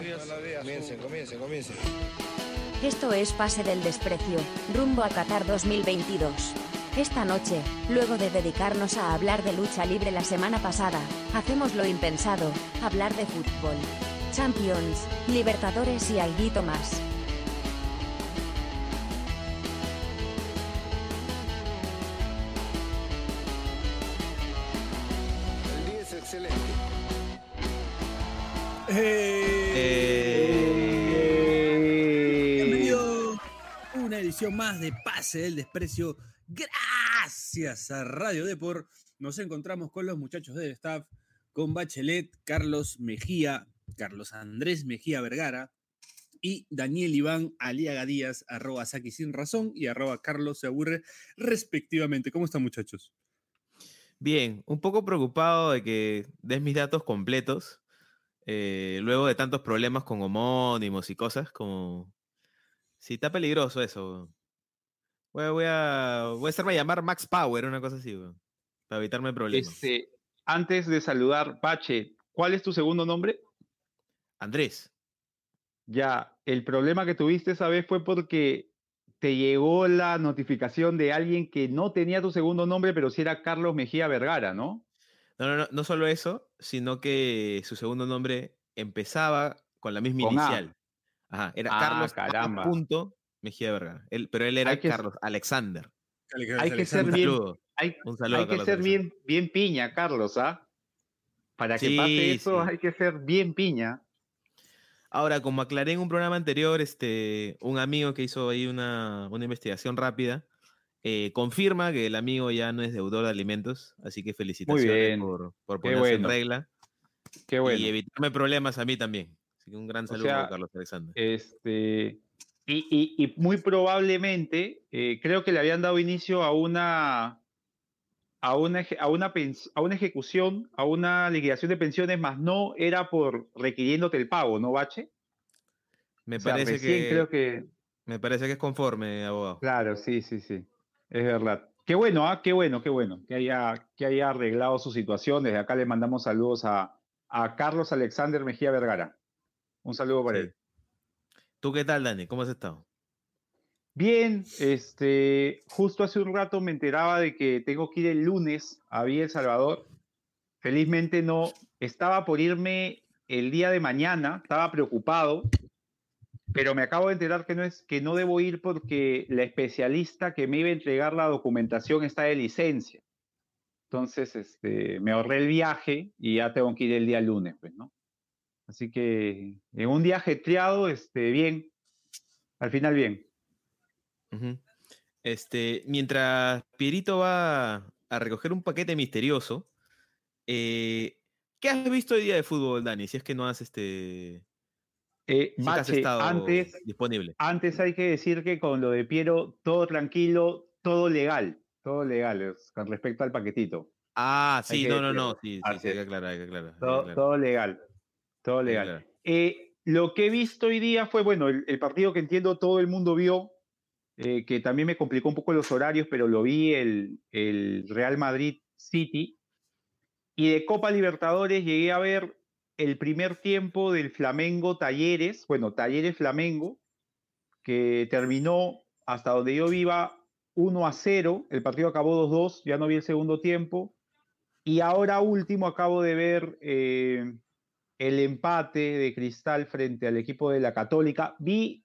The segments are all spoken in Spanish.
Comiencen, comiencen, comiencen. Esto es Pase del Desprecio, rumbo a Qatar 2022. Esta noche, luego de dedicarnos a hablar de lucha libre la semana pasada, hacemos lo impensado, hablar de fútbol. Champions, Libertadores y algo más. El día es excelente. Bienvenido más de Pase del Desprecio. Gracias a Radio Depor. Nos encontramos con los muchachos del staff, con Bachelet, Carlos Mejía, Carlos Andrés Mejía Vergara y Daniel Iván Aliaga Díaz, arroba Saki Sin Razón y arroba Carlos Se Aburre, respectivamente. ¿Cómo están, muchachos? Bien, un poco preocupado de que des mis datos completos, eh, luego de tantos problemas con homónimos y cosas, como... Sí, está peligroso eso. Voy, a- voy a, voy a hacerme llamar Max Power, una cosa así, para evitarme problemas. Este, antes de saludar, Pache, ¿cuál es tu segundo nombre? Andrés, Ya, el problema que tuviste esa vez fue porque te llegó la notificación de alguien que no tenía tu segundo nombre, pero sí era Carlos Mejía Vergara, ¿no? no, no, no, no solo eso, sino que su segundo nombre empezaba con la misma Con A. Ajá, era Ah, Carlos A. caramba. punto Mejía Vergara. Él- pero él era Hay que s- Carlos Alexander. Hay que ser Un bien, saludo, hay, un saludo a hay que Carlos ser bien, bien piña, Carlos, ¿ah? Para que Sí, pase eso sí. hay que ser bien piña. Ahora, como aclaré en un programa anterior, este, un amigo que hizo ahí una, una investigación rápida eh, confirma que el amigo ya no es deudor de alimentos, así que felicitaciones por, por ponerse en bueno. regla Qué bueno. y evitarme problemas a mí también. Así que un gran O saludo sea, a Carlos Alexander. Este, y, y- y muy probablemente, eh, creo que le habían dado inicio a una, a una, a una, a una ejecución, a una liquidación de pensiones, más no era por requiriéndote el pago, ¿no, Bache? me, O sea, parece que, creo que, me parece que es conforme, abogado. claro, sí, sí, sí, es verdad. Qué bueno, ¿ah? Qué bueno, qué bueno, que haya, que haya arreglado su situación. Desde acá le mandamos saludos a, a Carlos Alexander Mejía Vergara. Un saludo para Sí. él. ¿Tú qué tal, Dani? ¿Cómo has estado? Bien, este, justo hace un rato me enteraba de que tengo que ir el lunes a Villa El Salvador. Felizmente no, estaba por irme el día de mañana, estaba preocupado, pero me acabo de enterar que no es que no debo ir porque la especialista que me iba a entregar la documentación está de licencia. Entonces, este, me ahorré el viaje y ya tengo que ir el día lunes, pues, ¿no? Así que en un día ajetreado, este, bien, al final bien. Este, mientras Pierito va a recoger un paquete misterioso, eh, ¿qué has visto hoy día de fútbol, Dani? Si es que no has este, Eh, si has estado antes, disponible. antes hay que decir que con lo de Piero, todo tranquilo, todo legal, todo legal con respecto al paquetito. Ah, sí, no, no, no, sí, sí, hay que es. aclarar, hay que aclarar, hay que Todo, aclarar, todo legal, todo legal. Eh, lo que he visto hoy día fue, bueno, el, el partido que entiendo todo el mundo vio, eh, que también me complicó un poco los horarios, pero lo vi el, el Real Madrid City. Y de Copa Libertadores llegué a ver el primer tiempo del Flamengo Talleres, bueno, Talleres Flamengo, que terminó hasta donde yo viva 1 a 0, el partido acabó 2-2, ya no vi el segundo tiempo. Y ahora último acabo de ver eh, el empate de Cristal frente al equipo de la Católica. Vi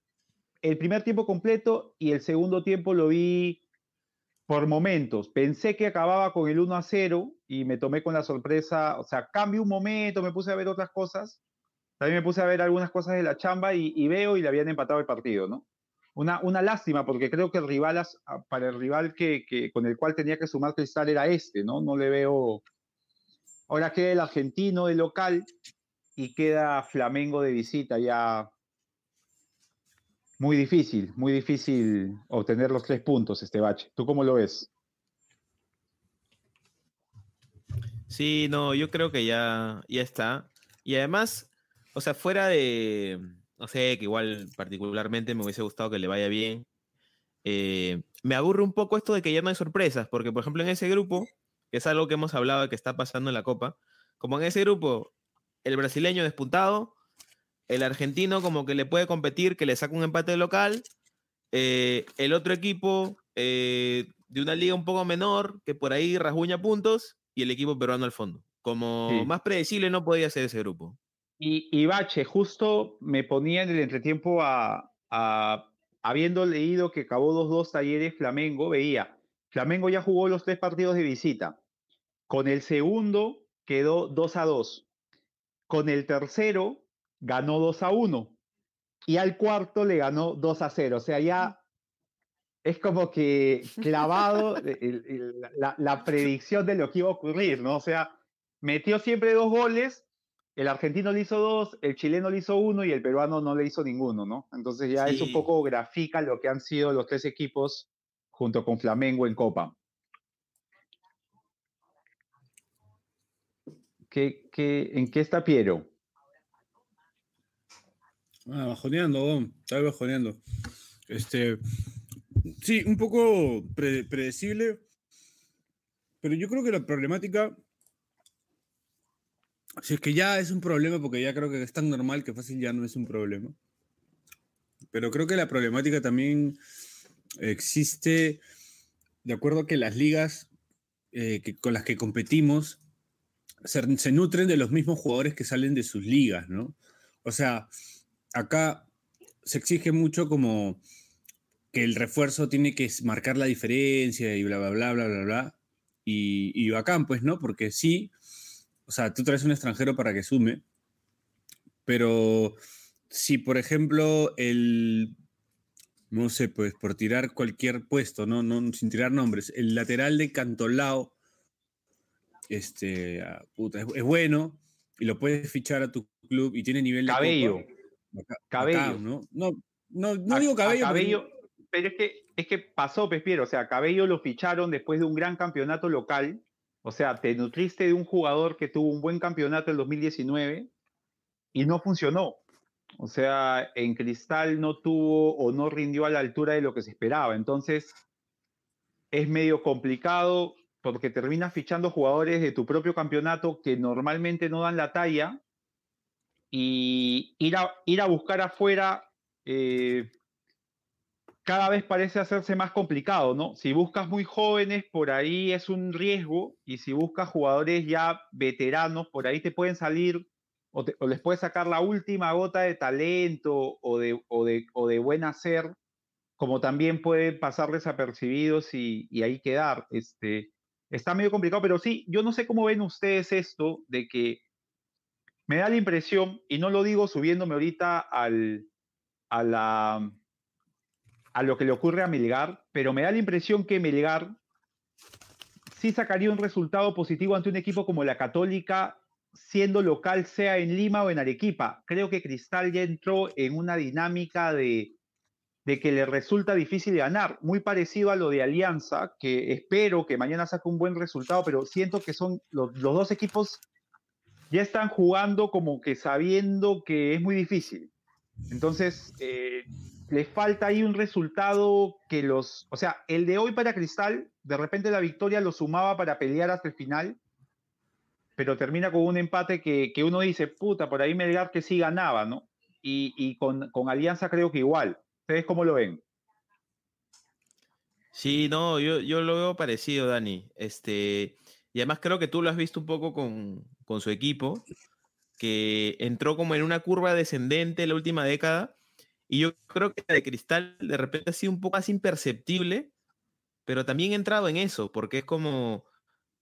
el primer tiempo completo y el segundo tiempo lo vi por momentos. Pensé que acababa con el 1 a 0 y me tomé con la sorpresa, o sea, cambio un momento, me puse a ver otras cosas. También me puse a ver algunas cosas de la chamba y, veo y le habían empatado el partido, ¿no? Una, lástima porque creo que el rival, para el rival que, que- con el cual tenía que sumar Cristal era este, ¿no? No le veo... Ahora queda el argentino de local y queda Flamengo de visita ya muy difícil, muy difícil obtener los tres puntos este bache. ¿Tú cómo lo ves? Sí, no, yo creo que ya, ya está. Y además, o sea, fuera de, no sé, que igual particularmente me hubiese gustado que le vaya bien. eh, me aburre un poco esto de que ya no hay sorpresas, porque por ejemplo en ese grupo, que es algo que hemos hablado de que está pasando en la Copa, como en ese grupo, el brasileño despuntado, el argentino como que le puede competir, que le saca un empate local, eh, el otro equipo eh, de una liga un poco menor, que por ahí rasguña puntos, y el equipo peruano al fondo. Como Sí. más predecible no podía ser ese grupo. Y, y Bache, justo me ponía en el entretiempo a, a- habiendo leído que acabó 2-2 Talleres Flamengo, veía, Flamengo ya jugó los tres partidos de visita. Con el segundo quedó 2-2. Con el tercero ganó 2-1. Y al cuarto le ganó 2-0. O sea, ya es como que clavado el- el- la, la predicción de lo que iba a ocurrir, ¿no? O sea, metió siempre dos goles el argentino le hizo dos, el chileno le hizo uno y el peruano no le hizo ninguno, ¿no? Entonces ya eso un Sí. poco grafica lo que han sido los tres equipos junto con Flamengo en Copa. ¿Qué, qué, en qué está Piero? Ah, bajoneando, Gon, está bajoneando. Este, sí, un poco pre- predecible, pero yo creo que la problemática, si es que ya es un problema, porque ya creo que es tan normal que fácil ya no es un problema, pero creo que la problemática también existe de acuerdo a que las ligas eh, con las que competimos se, nutren de los mismos jugadores que salen de sus ligas, ¿no? O sea, acá se exige mucho como que el refuerzo tiene que marcar la diferencia y bla, bla, bla, bla, bla, bla. Y, y bacán, pues, ¿no? Porque sí, o sea, tú traes un extranjero para que sume, pero si, por ejemplo, el, no sé, pues, por tirar cualquier puesto, no sin tirar nombres, el lateral de Cantolao, este, ah, puta, es, es bueno y lo puedes fichar a tu club y tiene nivel de Cabello. Cabello. ¿no? No, no, no A- digo cabello. porque- Cabello, pero es que, es que pasó, Pespiero. O sea, Cabello lo ficharon después de un gran campeonato local. O sea, te nutriste de un jugador que tuvo un buen campeonato en 2019 y no funcionó. O sea, en Cristal no tuvo o no rindió a la altura de lo que se esperaba. Entonces, es medio complicado porque terminas fichando jugadores de tu propio campeonato que normalmente no dan la talla y ir a, ir a buscar afuera eh, cada vez parece hacerse más complicado, ¿no? Si buscas muy jóvenes, por ahí es un riesgo, y si buscas jugadores ya veteranos, por ahí te pueden salir o, les puedes sacar la última gota de talento o de, o de, o de buen hacer, como también pueden pasar desapercibidos y, y ahí quedar. Este, está medio complicado, pero sí, yo no sé cómo ven ustedes esto de que me da la impresión, y no lo digo subiéndome ahorita al, a la a lo que le ocurre a Melgar, pero me da la impresión que Melgar sí sacaría un resultado positivo ante un equipo como la Católica, siendo local, sea en Lima o en Arequipa. Creo que Cristal ya entró en una dinámica de, de que le resulta difícil ganar, muy parecido a lo de Alianza, que espero que mañana saque un buen resultado, pero siento que son los, dos equipos ya están jugando como que sabiendo que es muy difícil. Entonces, eh, les falta ahí un resultado que los, o sea, el de hoy para Cristal, de repente la victoria lo sumaba para pelear hasta el final, pero termina con un empate que, que uno dice, puta, por ahí Melgar que sí ganaba, ¿no? Y, y con, con Alianza creo que igual. ¿Ustedes cómo lo ven? Sí, no, yo, yo lo veo parecido, Dani. Este, y además creo que tú lo has visto un poco con, con su equipo, que entró como en una curva descendente la última década, y yo creo que la de Cristal de repente ha sido un poco más imperceptible, pero también ha entrado en eso, porque es como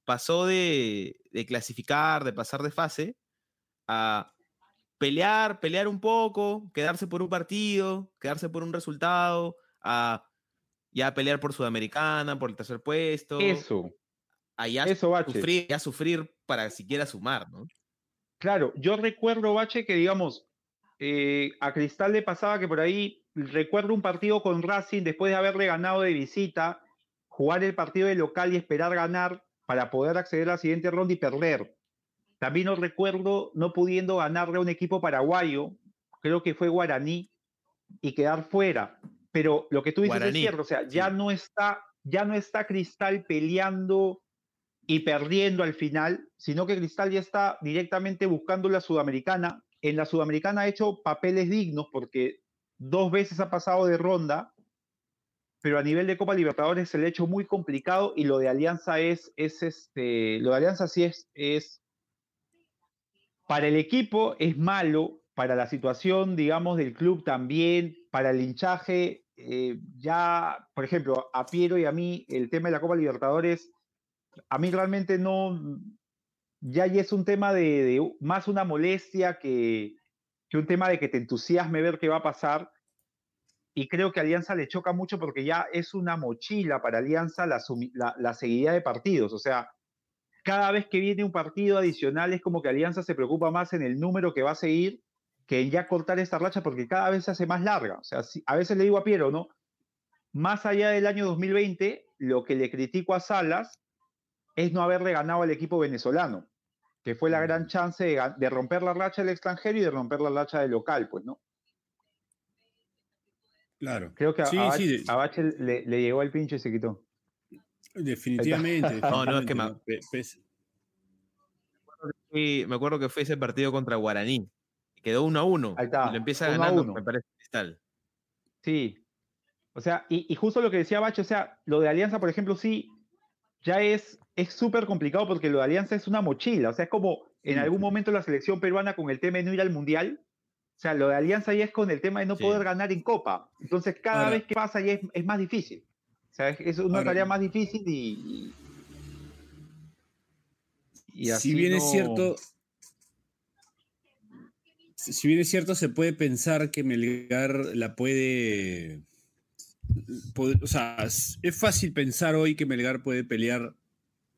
pasó de, de clasificar, de pasar de fase, a pelear, pelear un poco, quedarse por un partido, quedarse por un resultado, a ya pelear por Sudamericana, por el tercer puesto, Eso, a ya eso, Bache. sufrir, ya sufrir para siquiera sumar, ¿no? Claro, yo recuerdo, Bache, que digamos, eh, a Cristal le pasaba que por ahí, recuerdo un partido con Racing después de haberle ganado de visita, jugar el partido de local y esperar ganar para poder acceder a la siguiente ronda y perder. También no recuerdo no pudiendo ganarle a un equipo paraguayo, creo que fue Guaraní, y quedar fuera. Pero lo que tú dices Guaraní, es cierto, o sea, ya sí. no está, ya no está Cristal peleando y perdiendo al final, sino que Cristal ya está directamente buscando la Sudamericana en la Sudamericana ha hecho papeles dignos porque dos veces ha pasado de ronda, pero a nivel de Copa Libertadores se le ha hecho muy complicado y lo de Alianza es, es este, lo de Alianza sí es, es, para el equipo es malo, para la situación, digamos, del club también, para el hinchaje, eh, ya, por ejemplo, a Piero y a mí, el tema de la Copa Libertadores, a mí realmente no, ya es un tema de, más una molestia que, que, un tema de que te entusiasme ver qué va a pasar. Y creo que Alianza le choca mucho porque ya es una mochila para Alianza la, la, la seguidilla de partidos. O sea, cada vez que viene un partido adicional es como que Alianza se preocupa más en el número que va a seguir que ya cortar esta racha porque cada vez se hace más larga. O sea, a veces le digo a Piero, ¿no? Más allá del año 2020, lo que le critico a Salas es no haberle ganado al equipo venezolano, que fue la mm. gran chance de, romper la racha del extranjero y de romper la racha del local, pues, ¿no? Claro. Creo que a, sí, Bache, le, llegó el pinche y se quitó. Definitivamente. no, no, es que me acuerdo que fue ese partido contra Guaraní Quedó uno a uno. Ahí está. Y lo empieza ganando, me parece, Cristal. Sí. O sea, y, justo lo que decía Bacho, o sea, lo de Alianza, por ejemplo, sí, ya es súper complicado porque lo de Alianza es una mochila. O sea, es como en algún momento la selección peruana con el tema de no ir al Mundial. O sea, lo de Alianza ya es con el tema de no poder ganar en Copa. Entonces, cada vez que pasa ya es, más difícil. O sea, es, una tarea más difícil y. y, así si bien es cierto, si bien es cierto, se puede pensar que Melgar la puede, o sea, es fácil pensar hoy que Melgar puede pelear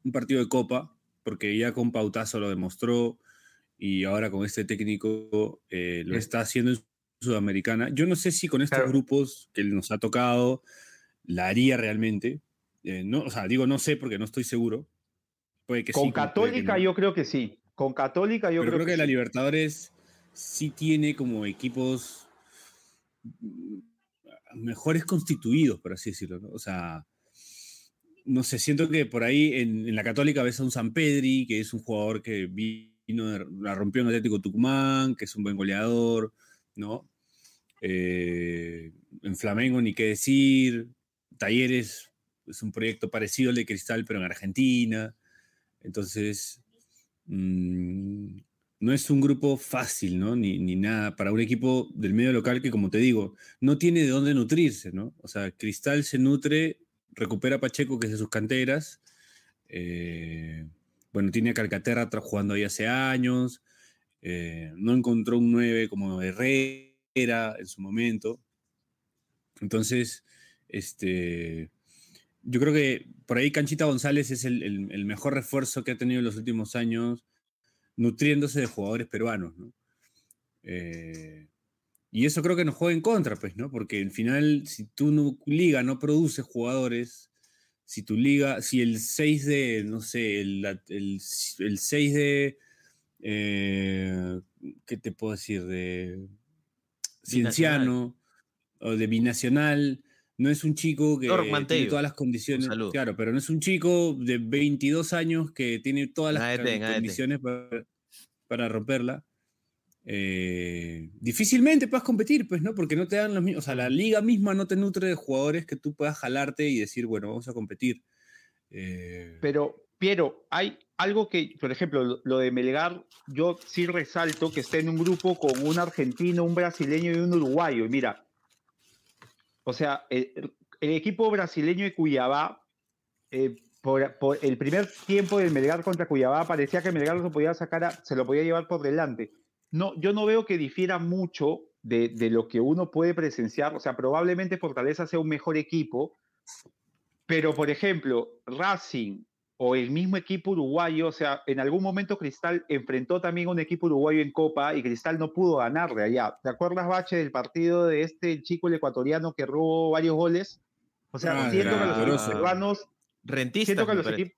un partido de Copa, porque ya con Pautazo lo demostró y ahora con este técnico eh, lo está haciendo en Sudamericana. Yo no sé si con estos grupos que nos ha tocado la haría realmente. Eh, no, o sea, digo no sé porque no estoy seguro. Puede que con Católica yo creo que sí. Con Católica yo creo, creo, que, que la Libertadores sí tiene como equipos mejores constituidos, por así decirlo. ¿no? O sea, no sé, siento que por ahí en, la Católica ves a un San Pedri, que es un jugador que vino, la rompió en Atlético Tucumán, que es un buen goleador, ¿no? Eh, en Flamengo, ni qué decir. Talleres es un proyecto parecido al de Cristal, pero en Argentina. Entonces, mmm, no es un grupo fácil, ¿no? Ni, nada para un equipo del medio local que, como te digo, no tiene de dónde nutrirse, ¿no? O sea, Cristal se nutre, recupera a Pacheco, que es de sus canteras. Eh, bueno, tiene a Calcaterra jugando ahí hace años. Eh, no encontró un 9 como Herrera en su momento. Entonces, este, yo creo que por ahí Canchita González es el mejor refuerzo que ha tenido en los últimos años nutriéndose de jugadores peruanos, ¿no? Eh, y eso creo que nos juega en contra, pues, ¿no? Porque al final, si tu liga no produce jugadores, si tu liga, si el 6 de, no sé, el, el, 6 de, eh, ¿qué te puedo decir? De Cienciano o de Binacional, no es un chico que tiene todas las condiciones. Claro, pero no es un chico de 22 años que tiene todas las condiciones para, romperla. Eh, difícilmente puedas competir, pues, ¿no? Porque no te dan los mismos. O sea, la liga misma no te nutre de jugadores que tú puedas jalarte y decir, bueno, vamos a competir. Eh, pero, Piero, hay algo que, por ejemplo, lo de Melgar, yo sí resalto que está en un grupo con un argentino, un brasileño y un uruguayo. Y mira, o sea, el, equipo brasileño de Cuyabá, eh, por, el primer tiempo del Melgar contra Cuyabá, parecía que Melgar lo podía sacar, se lo podía llevar por delante. No, yo no veo que difiera mucho de, de, lo que uno puede presenciar. O sea, probablemente Fortaleza sea un mejor equipo, pero por ejemplo, Racing o el mismo equipo uruguayo, o sea, en algún momento Cristal enfrentó también a un equipo uruguayo en Copa y Cristal no pudo ganarle allá. ¿Te acuerdas, Bache, del partido de este chico el ecuatoriano que robó varios goles? O sea, siento que los equipos peruanos... Rentista, siento que a los equipos...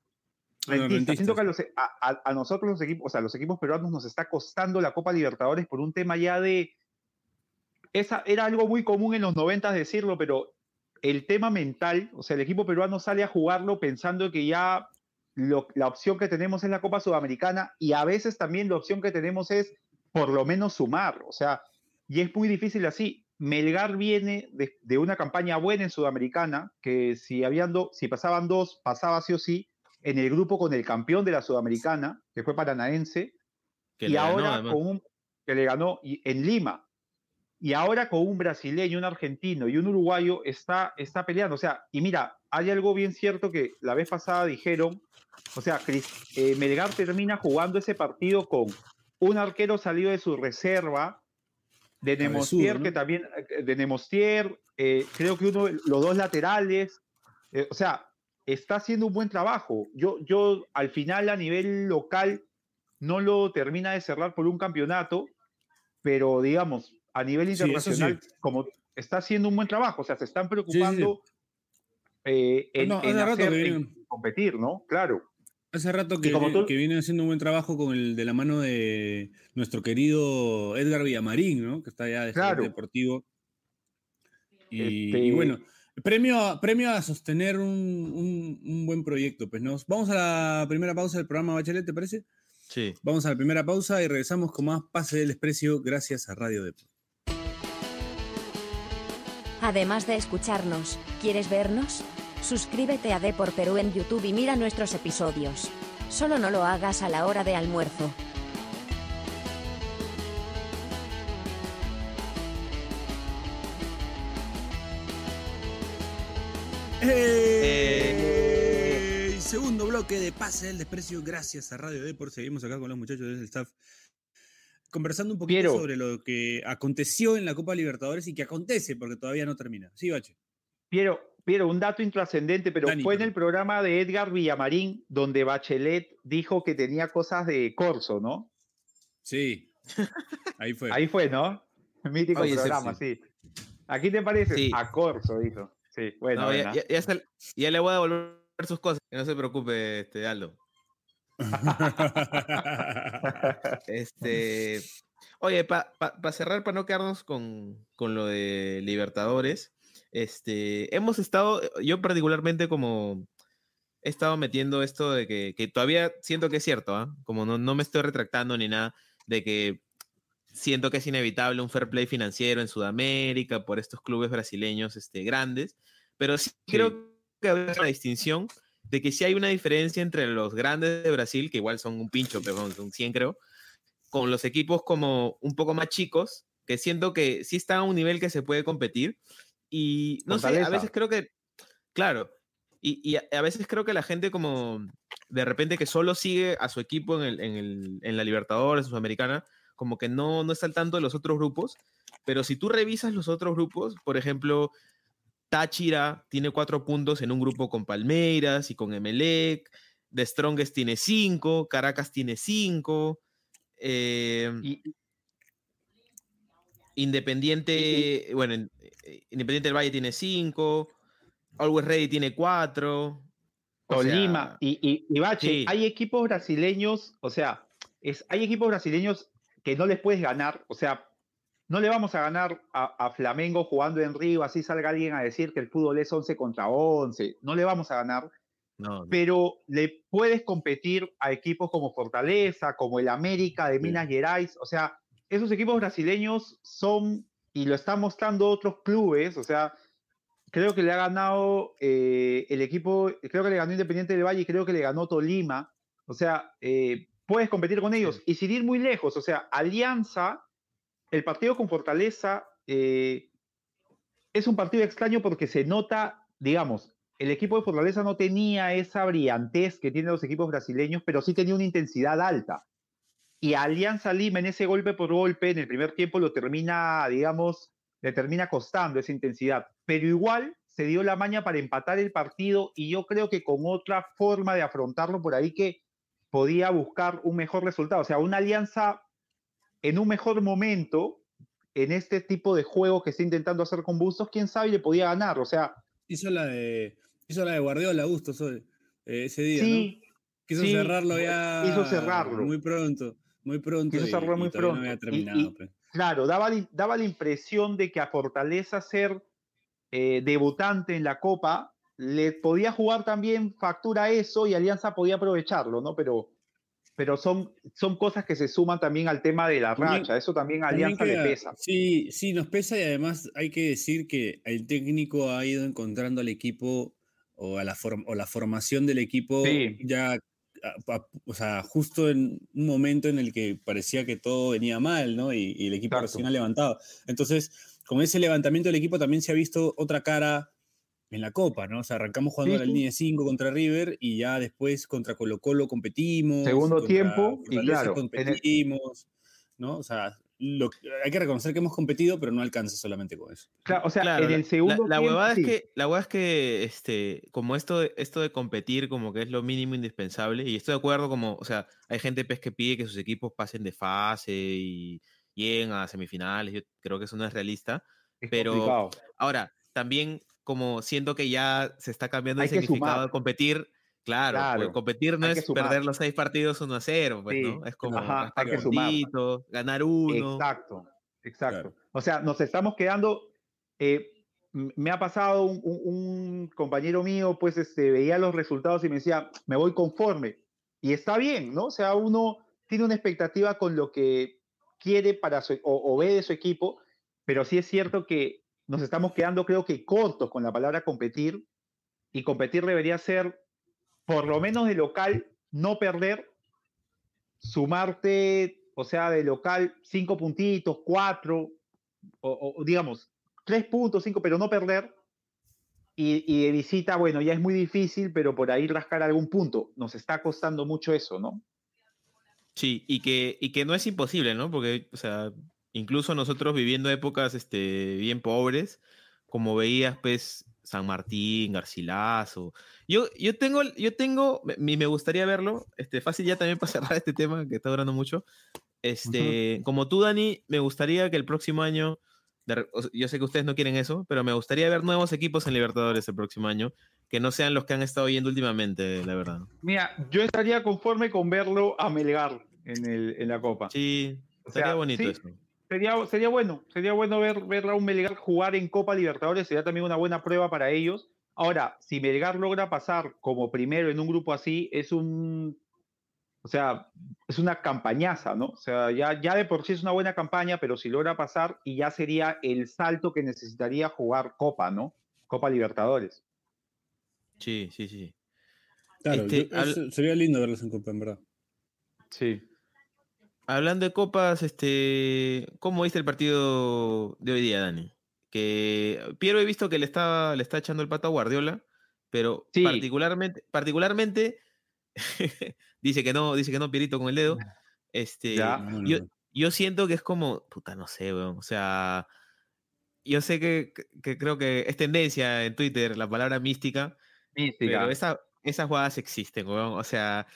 siento que a, nosotros los equipos, o sea, los equipos peruanos nos está costando la Copa Libertadores por un tema ya de... Esa, era algo muy común en los noventas decirlo, pero el tema mental, o sea, el equipo peruano sale a jugarlo pensando que ya la opción que tenemos es la Copa Sudamericana y a veces también la opción que tenemos es por lo menos sumar, o sea, y es muy difícil así. Melgar viene de, de una campaña buena en Sudamericana, que si, habían do- si pasaban dos, pasaba sí o sí, en el grupo con el campeón de la Sudamericana, que fue Paranaense, Que y ganó, ahora además. con un que le ganó y- en Lima. Y ahora con un brasileño, un argentino y un uruguayo está, está peleando. O sea, y mira, hay algo bien cierto que la vez pasada dijeron, o sea, Cris- eh, Melgar termina jugando ese partido con un arquero salido de su reserva, de Nemostier, ¿no? que también, eh, de Nemostier, eh, creo que uno, los dos laterales, eh, o sea, está haciendo un buen trabajo. Yo, yo al final a nivel local no lo termina de cerrar por un campeonato, pero digamos, a nivel Sí, eso sí. internacional, como está haciendo un buen trabajo, o sea, se están preocupando eh, en, No, hace en rato hacer- que en vienen- competir, ¿no? Claro. Hace rato que, como vi- tú- que viene haciendo un buen trabajo con el de la mano de nuestro querido Edgar Villamarín, ¿no? Que está ya de Claro. deportivo. Y, Este- y bueno, premio, a- premio a sostener un, un- un buen proyecto. Pues nos vamos a la primera pausa del programa Bachelet, ¿te parece? Sí. Vamos a la primera pausa y regresamos con más Pase del Desprecio gracias a Radio Depor. Además de escucharnos, ¿quieres vernos? Suscríbete a Depor Perú en YouTube y mira nuestros episodios. Solo no lo hagas a la hora de almuerzo. ¡Ey! Segundo bloque de Pase del Desprecio gracias a Radio Depor. Seguimos acá con los muchachos del staff conversando un poquito Piero. sobre lo que aconteció en la Copa Libertadores y que acontece porque todavía no termina. Sí, Bache. Piero, Piero, un dato intrascendente, pero Dani, fue en el programa de Edgar Villamarín donde Bachelet dijo que tenía cosas de Corso, ¿no? Sí. Ahí fue. Ahí fue, ¿no? Mítico Oye, programa, sí. ¿Aquí te parece? Sí. A Corso, dijo. Sí, bueno, No, ya, ya- ya se- ya le voy a devolver sus cosas. que No se preocupe, este, Aldo. Este, oye, para cerrar, para no quedarnos con, con lo de Libertadores, este, hemos estado, yo particularmente como he estado metiendo esto de que, que todavía siento que es cierto, ¿ah? como no, no me estoy retractando ni nada, de que siento que es inevitable un fair play financiero en Sudamérica por estos clubes brasileños este, grandes, pero sí, Sí. creo que hay una distinción de que sí hay una diferencia entre los grandes de Brasil, que igual son un pincho, pero son 100 creo, con los equipos como un poco más chicos, que siento que sí están a un nivel que se puede competir. Y no sé, a veces creo que, claro, y, y a, a veces creo que la gente como de repente que solo sigue a su equipo en, el, en, el, en la Libertadores, en Sudamericana, como que no, no está al tanto de los otros grupos, pero si tú revisas los otros grupos, por ejemplo, Táchira tiene cuatro puntos en un grupo con Palmeiras y con Emelec, The Strongest tiene cinco, Caracas tiene cinco, eh, Y, Independiente, bueno, en- eh, Independiente del Valle tiene cinco, Always Ready tiene cuatro. o sea, Tolima y, y, y Bache, sí. hay equipos brasileños, o sea, es, hay equipos brasileños que no les puedes ganar, o sea, no le vamos a ganar a, a Flamengo jugando en Río, así salga alguien a decir que el fútbol es 11 contra 11, no le vamos a ganar, no, no. pero le puedes competir a equipos como Fortaleza, como el América de Minas Gerais, o sea, esos equipos brasileños son, y lo están mostrando otros clubes, o sea, creo que le ha ganado eh, el equipo, creo que le ganó Independiente del Valle y creo que le ganó Tolima, o sea, eh, puedes competir con ellos, y sin ir muy lejos, o sea, Alianza, el partido con Fortaleza, eh, es un partido extraño porque se nota, digamos, el equipo de Fortaleza no tenía esa brillantez que tienen los equipos brasileños, pero sí tenía una intensidad alta. Y Alianza Lima en ese golpe por golpe, en el primer tiempo lo termina, digamos, le termina costando esa intensidad. Pero igual se dio la maña para empatar el partido y yo creo que con otra forma de afrontarlo por ahí que podía buscar un mejor resultado. O sea, una alianza en un mejor momento, en este tipo de juego que está intentando hacer con Bustos, quién sabe, le podía ganar. O sea, hizo la de hizo la de Guardiola Augusto eh, ese día, ¿no? sí, Quiso sí, cerrarlo ya. hizo cerrarlo. Muy pronto, muy pronto. Y- muy pronto. No había terminado. y- pues. Claro, daba, la- daba la impresión de que a Fortaleza ser eh, debutante en la Copa le podía jugar también factura eso y Alianza podía aprovecharlo, ¿no? Pero pero son, son cosas que se suman también al tema de la También- racha. Eso también a También Alianza le pesa. Sí, sí, nos pesa y además hay que decir que el técnico ha ido encontrando al equipo o, a la, form- o la formación del equipo Sí. ya, a- a- o sea, justo en un momento en el que parecía que todo venía mal, ¿no? Y, y el equipo Exacto. recién ha levantado. Entonces, con ese levantamiento del equipo también se ha visto otra cara en la Copa, ¿no? O sea, arrancamos jugando Sí, la línea de 5 contra River y ya después contra Colo Colo competimos. Segundo tiempo, y claro, el- competimos, ¿no? O sea, lo- hay que reconocer que hemos competido, pero no alcanza solamente con eso. Claro, o sea, Claro, en el segundo la, la tiempo, huevada sí. es que, la huevada es que este, como esto de, esto de competir como que es lo mínimo indispensable, y estoy de acuerdo como, o sea, hay gente pues, que pide que sus equipos pasen de fase y lleguen a semifinales, yo creo que eso no es realista. es pero- complicado. Ahora, también como siento que ya se está cambiando el Hay que significado sumar. de competir, claro, pues, Claro, competir no hay es perder los seis partidos 1 a 0, pues, Sí, ¿no? Es como ajá, estar hay que sumar. juntito, ganar uno. Exacto, exacto. Claro. O sea, nos estamos quedando. eh, me ha pasado un, un- un compañero mío, pues este, veía los resultados y me decía, me voy conforme. Y está bien, ¿no? O sea, uno tiene una expectativa con lo que quiere para su, o, o ve de su equipo, pero sí es cierto que nos estamos quedando, creo que cortos con la palabra competir. Y competir debería ser, por lo menos de local, no perder sumarte, o sea, de local, cinco puntitos, cuatro, o, o, digamos, tres puntos, cinco, pero no perder. Y, y de visita, bueno, ya es muy difícil, pero por ahí rascar algún punto. Nos está costando mucho eso, ¿no? Sí, y que, y que no es imposible, ¿no? Porque, o sea, incluso nosotros viviendo épocas este, bien pobres, como veías, pues, San Martín, Garcilaso. Yo, yo tengo, yo tengo, me, me gustaría verlo, este, fácil ya también para cerrar este tema que está durando mucho. Este, como tú, Dani, me gustaría que el próximo año, de o yo sé que ustedes no quieren eso, pero me gustaría ver nuevos equipos en Libertadores el próximo año, que no sean los que han estado yendo últimamente, la verdad. Mira, yo estaría conforme con verlo a Melgar en, el, en la Copa. Sí, O estaría sea, bonito sí, eso. Sería, sería bueno, sería bueno ver, ver a un Melgar jugar en Copa Libertadores, sería también una buena prueba para ellos. Ahora, si Melgar logra pasar como primero en un grupo así, es un, o sea, es una campañaza, ¿no? O sea, ya, ya de por sí es una buena campaña, pero si logra pasar, y ya sería el salto que necesitaría jugar Copa, ¿no? Copa Libertadores. Sí, sí, sí. Claro, Este, yo- sería lindo verlos en Copa, en verdad. Sí. Hablando de copas, este, ¿cómo viste el partido de hoy día, Dani? Que Piero he visto que le está, le está echando el pato a Guardiola, pero Sí. particularmente, particularmente dice que no, dice que no, Pierito con el dedo. Este, Ya. No, no, yo, yo siento que es como, puta, no sé, weón. O sea, yo sé que, que- que creo que es tendencia en Twitter la palabra mística, Mística. pero esa, esas jugadas existen, weón. O sea,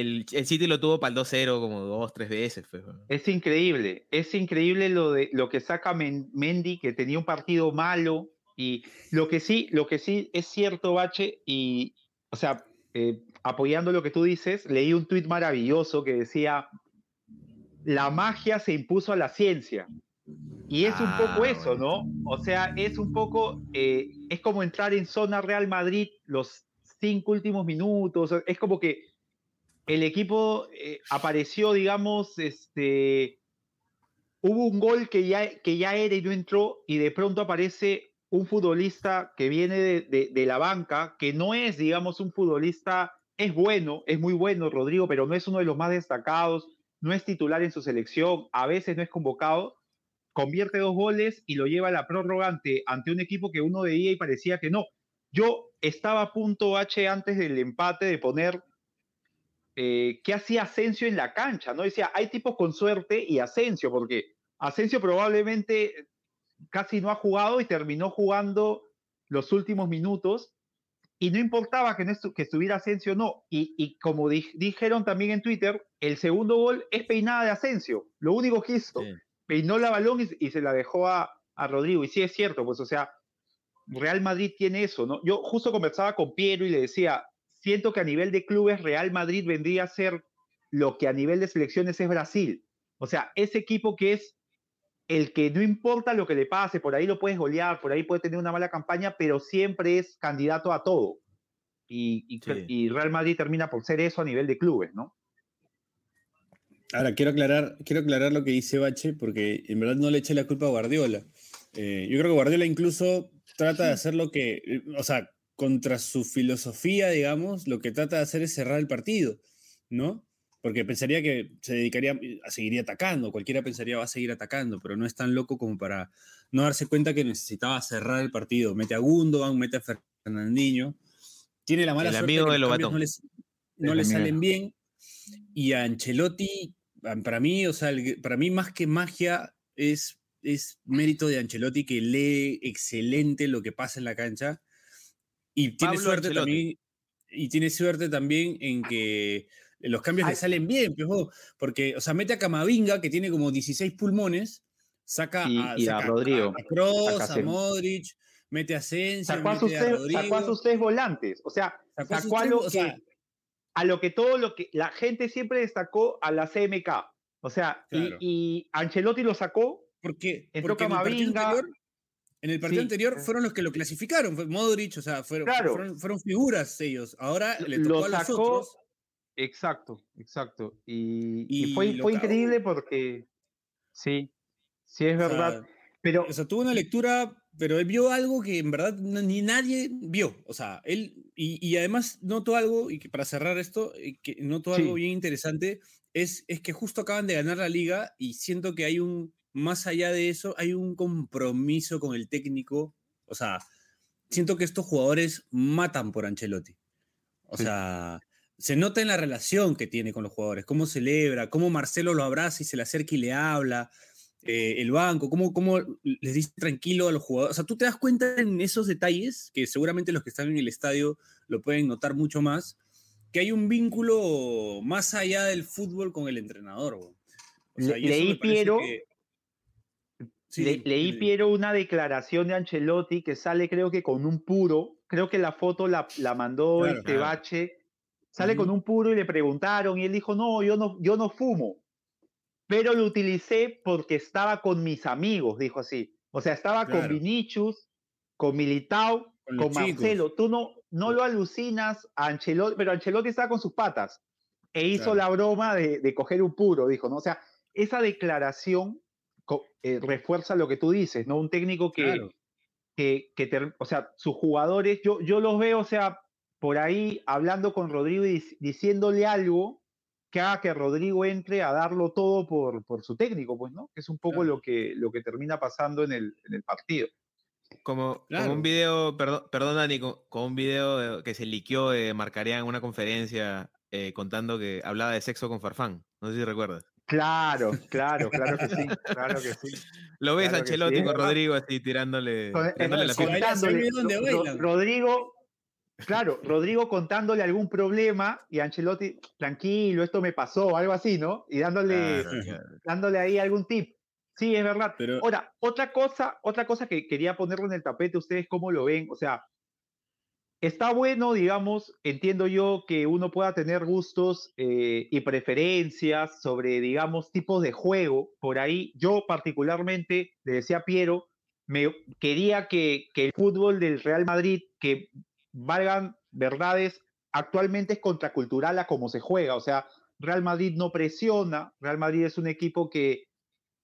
el, el City lo tuvo para el 2-0 como dos, tres veces, pues. Es increíble, es increíble lo de lo que saca Men- Mendy, que tenía un partido malo, y lo que sí, lo que sí es cierto, Bache, y o sea, eh, apoyando lo que tú dices, leí un tuit maravilloso que decía la magia se impuso a la ciencia. Y es un poco Ah, eso, ¿no? O sea, es un poco, eh, es como entrar en zona Real Madrid los cinco últimos minutos, es como que el equipo eh, apareció, digamos, este, hubo un gol que ya, que ya era y no entró, y de pronto aparece un futbolista que viene de, la banca, que no es, digamos, un futbolista, es bueno, es muy bueno Rodrigo, pero no es uno de los más destacados, no es titular en su selección, a veces no es convocado, convierte dos goles y lo lleva a la prórroga ante, ante un equipo que uno veía y parecía que no. Yo estaba a punto, H, antes del empate de poner eh, qué hacía Asensio en la cancha, ¿no? Decía, hay tipos con suerte y Asensio, porque Asensio probablemente casi no ha jugado y terminó jugando los últimos minutos y no importaba que, no estu- que estuviera Asensio o no. Y, y como di- dijeron también en Twitter, el segundo gol es peinada de Asensio, lo único que hizo. Sí. Peinó la balón y, y se la dejó a, a Rodrigo. Y sí es cierto, pues o sea, Real Madrid tiene eso, ¿no? Yo justo conversaba con Piero y le decía, siento que a nivel de clubes Real Madrid vendría a ser lo que a nivel de selecciones es Brasil. O sea, ese equipo que es el que no importa lo que le pase, por ahí lo puedes golear, por ahí puede tener una mala campaña, pero siempre es candidato a todo. Y, y, Sí. y Real Madrid termina por ser eso a nivel de clubes, ¿no? Ahora, quiero aclarar, quiero aclarar lo que dice Bache, porque en verdad no le eché la culpa a Guardiola. Eh, yo creo que Guardiola incluso trata de hacer lo que, eh, o sea, contra su filosofía, digamos, lo que trata de hacer es cerrar el partido, ¿no? Porque pensaría que se dedicaría a seguir atacando, cualquiera pensaría va a seguir atacando, pero no es tan loco como para no darse cuenta que necesitaba cerrar el partido. Mete a Gundogan, mete a Fernandinho. Tiene la mala El suerte amigo que de los no, les- no le salen bien. Y a Ancelotti, para mí, o sea, el- para mí más que magia es, es mérito de Ancelotti que lee excelente lo que pasa en la cancha y tiene Pablo suerte Ancelotti. también y tiene suerte también en que los cambios le salen bien, pues, porque, o sea, mete a Camavinga, que tiene como 16 pulmones, saca Y- a, y a Rodrigo, a, Kroos, a. Modric, mete a Asensio, Sacó a, sus tres, Rodrigo. sacó a sus tres volantes. O sea, sacó a sus sacó a tres- lo o que, sea, a lo que todo lo que la gente siempre destacó a la CMK. O sea, y- Claro. y, Ancelotti lo sacó. Porque, Entró porque en Camavinga. anterior, en el partido Sí. anterior fueron los que lo clasificaron, fue Modric, o sea, fueron, Claro. fueron, fueron figuras ellos. Ahora le Lo tocó a los sacó otros. Exacto, exacto. Y, y Y fue, increíble porque sí, sí es o sea, verdad. Pero O sea, tuvo una lectura, pero él vio algo que en verdad ni nadie vio. O sea, él, y, y además notó algo, y que para cerrar esto, eh, que notó algo bien interesante, es, es que justo acaban de ganar la liga y siento que hay un, más allá de eso, hay un compromiso con el técnico. O sea, siento que estos jugadores matan por Ancelotti. O Sí. sea, se nota en la relación que tiene con los jugadores, cómo celebra, cómo Marcelo lo abraza y se le acerca y le habla, eh, el banco, cómo, cómo les dice tranquilo a los jugadores. O sea, tú te das cuenta en esos detalles, que seguramente los que están en el estadio lo pueden notar mucho más, que hay un vínculo más allá del fútbol con el entrenador. O sea, leí, Piero, que- Sí, le- leí, dime. Piero, una declaración de Ancelotti que sale creo que con un puro. Creo que la foto la, la mandó Claro, este claro. Bache. Sale con un puro y le preguntaron y él dijo, no, yo no, yo no fumo. Pero lo utilicé porque estaba con mis amigos, dijo así. O sea, estaba con Claro. Vinicius, con Militao, Con con, los chicos. Marcelo. Tú no, no lo alucinas a Ancelotti, pero Ancelotti estaba con sus patas. E hizo la broma de, de coger un puro, dijo, ¿no? O sea, esa declaración eh, refuerza lo que tú dices, ¿no? Un técnico que, Claro. que, o sea, sus jugadores, yo, yo los veo, o sea, por ahí hablando con Rodrigo y dic- diciéndole algo que haga que Rodrigo entre a darlo todo por, por su técnico, pues, ¿no? Que es un poco Claro. lo, que, lo que termina pasando en el, en el partido. Como, un video, perdón, perdón Dani, co- como, un video de- que se liqueó de Marcaría en una conferencia eh, contando que hablaba de sexo con Farfán. No sé si recuerdas. Claro, claro, claro que sí, claro que sí. Lo ves Claro a sí, con. Rodrigo así tirándole, tirándole la. Rodrigo, claro, Rodrigo contándole algún problema y Ancelotti, tranquilo, esto me pasó, algo así, ¿no? Y dándole, Claro, claro. dándole ahí algún tip. Sí, es verdad. Pero- Ahora, otra cosa, otra cosa que quería ponerlo en el tapete, ustedes cómo lo ven, o sea, está bueno, digamos, entiendo yo que uno pueda tener gustos eh, y preferencias sobre, digamos, tipos de juego. Por ahí, yo particularmente, le decía Piero, me quería que, que el fútbol del Real Madrid, que valgan verdades, actualmente es contracultural a cómo se juega. O sea, Real Madrid no presiona, Real Madrid es un equipo que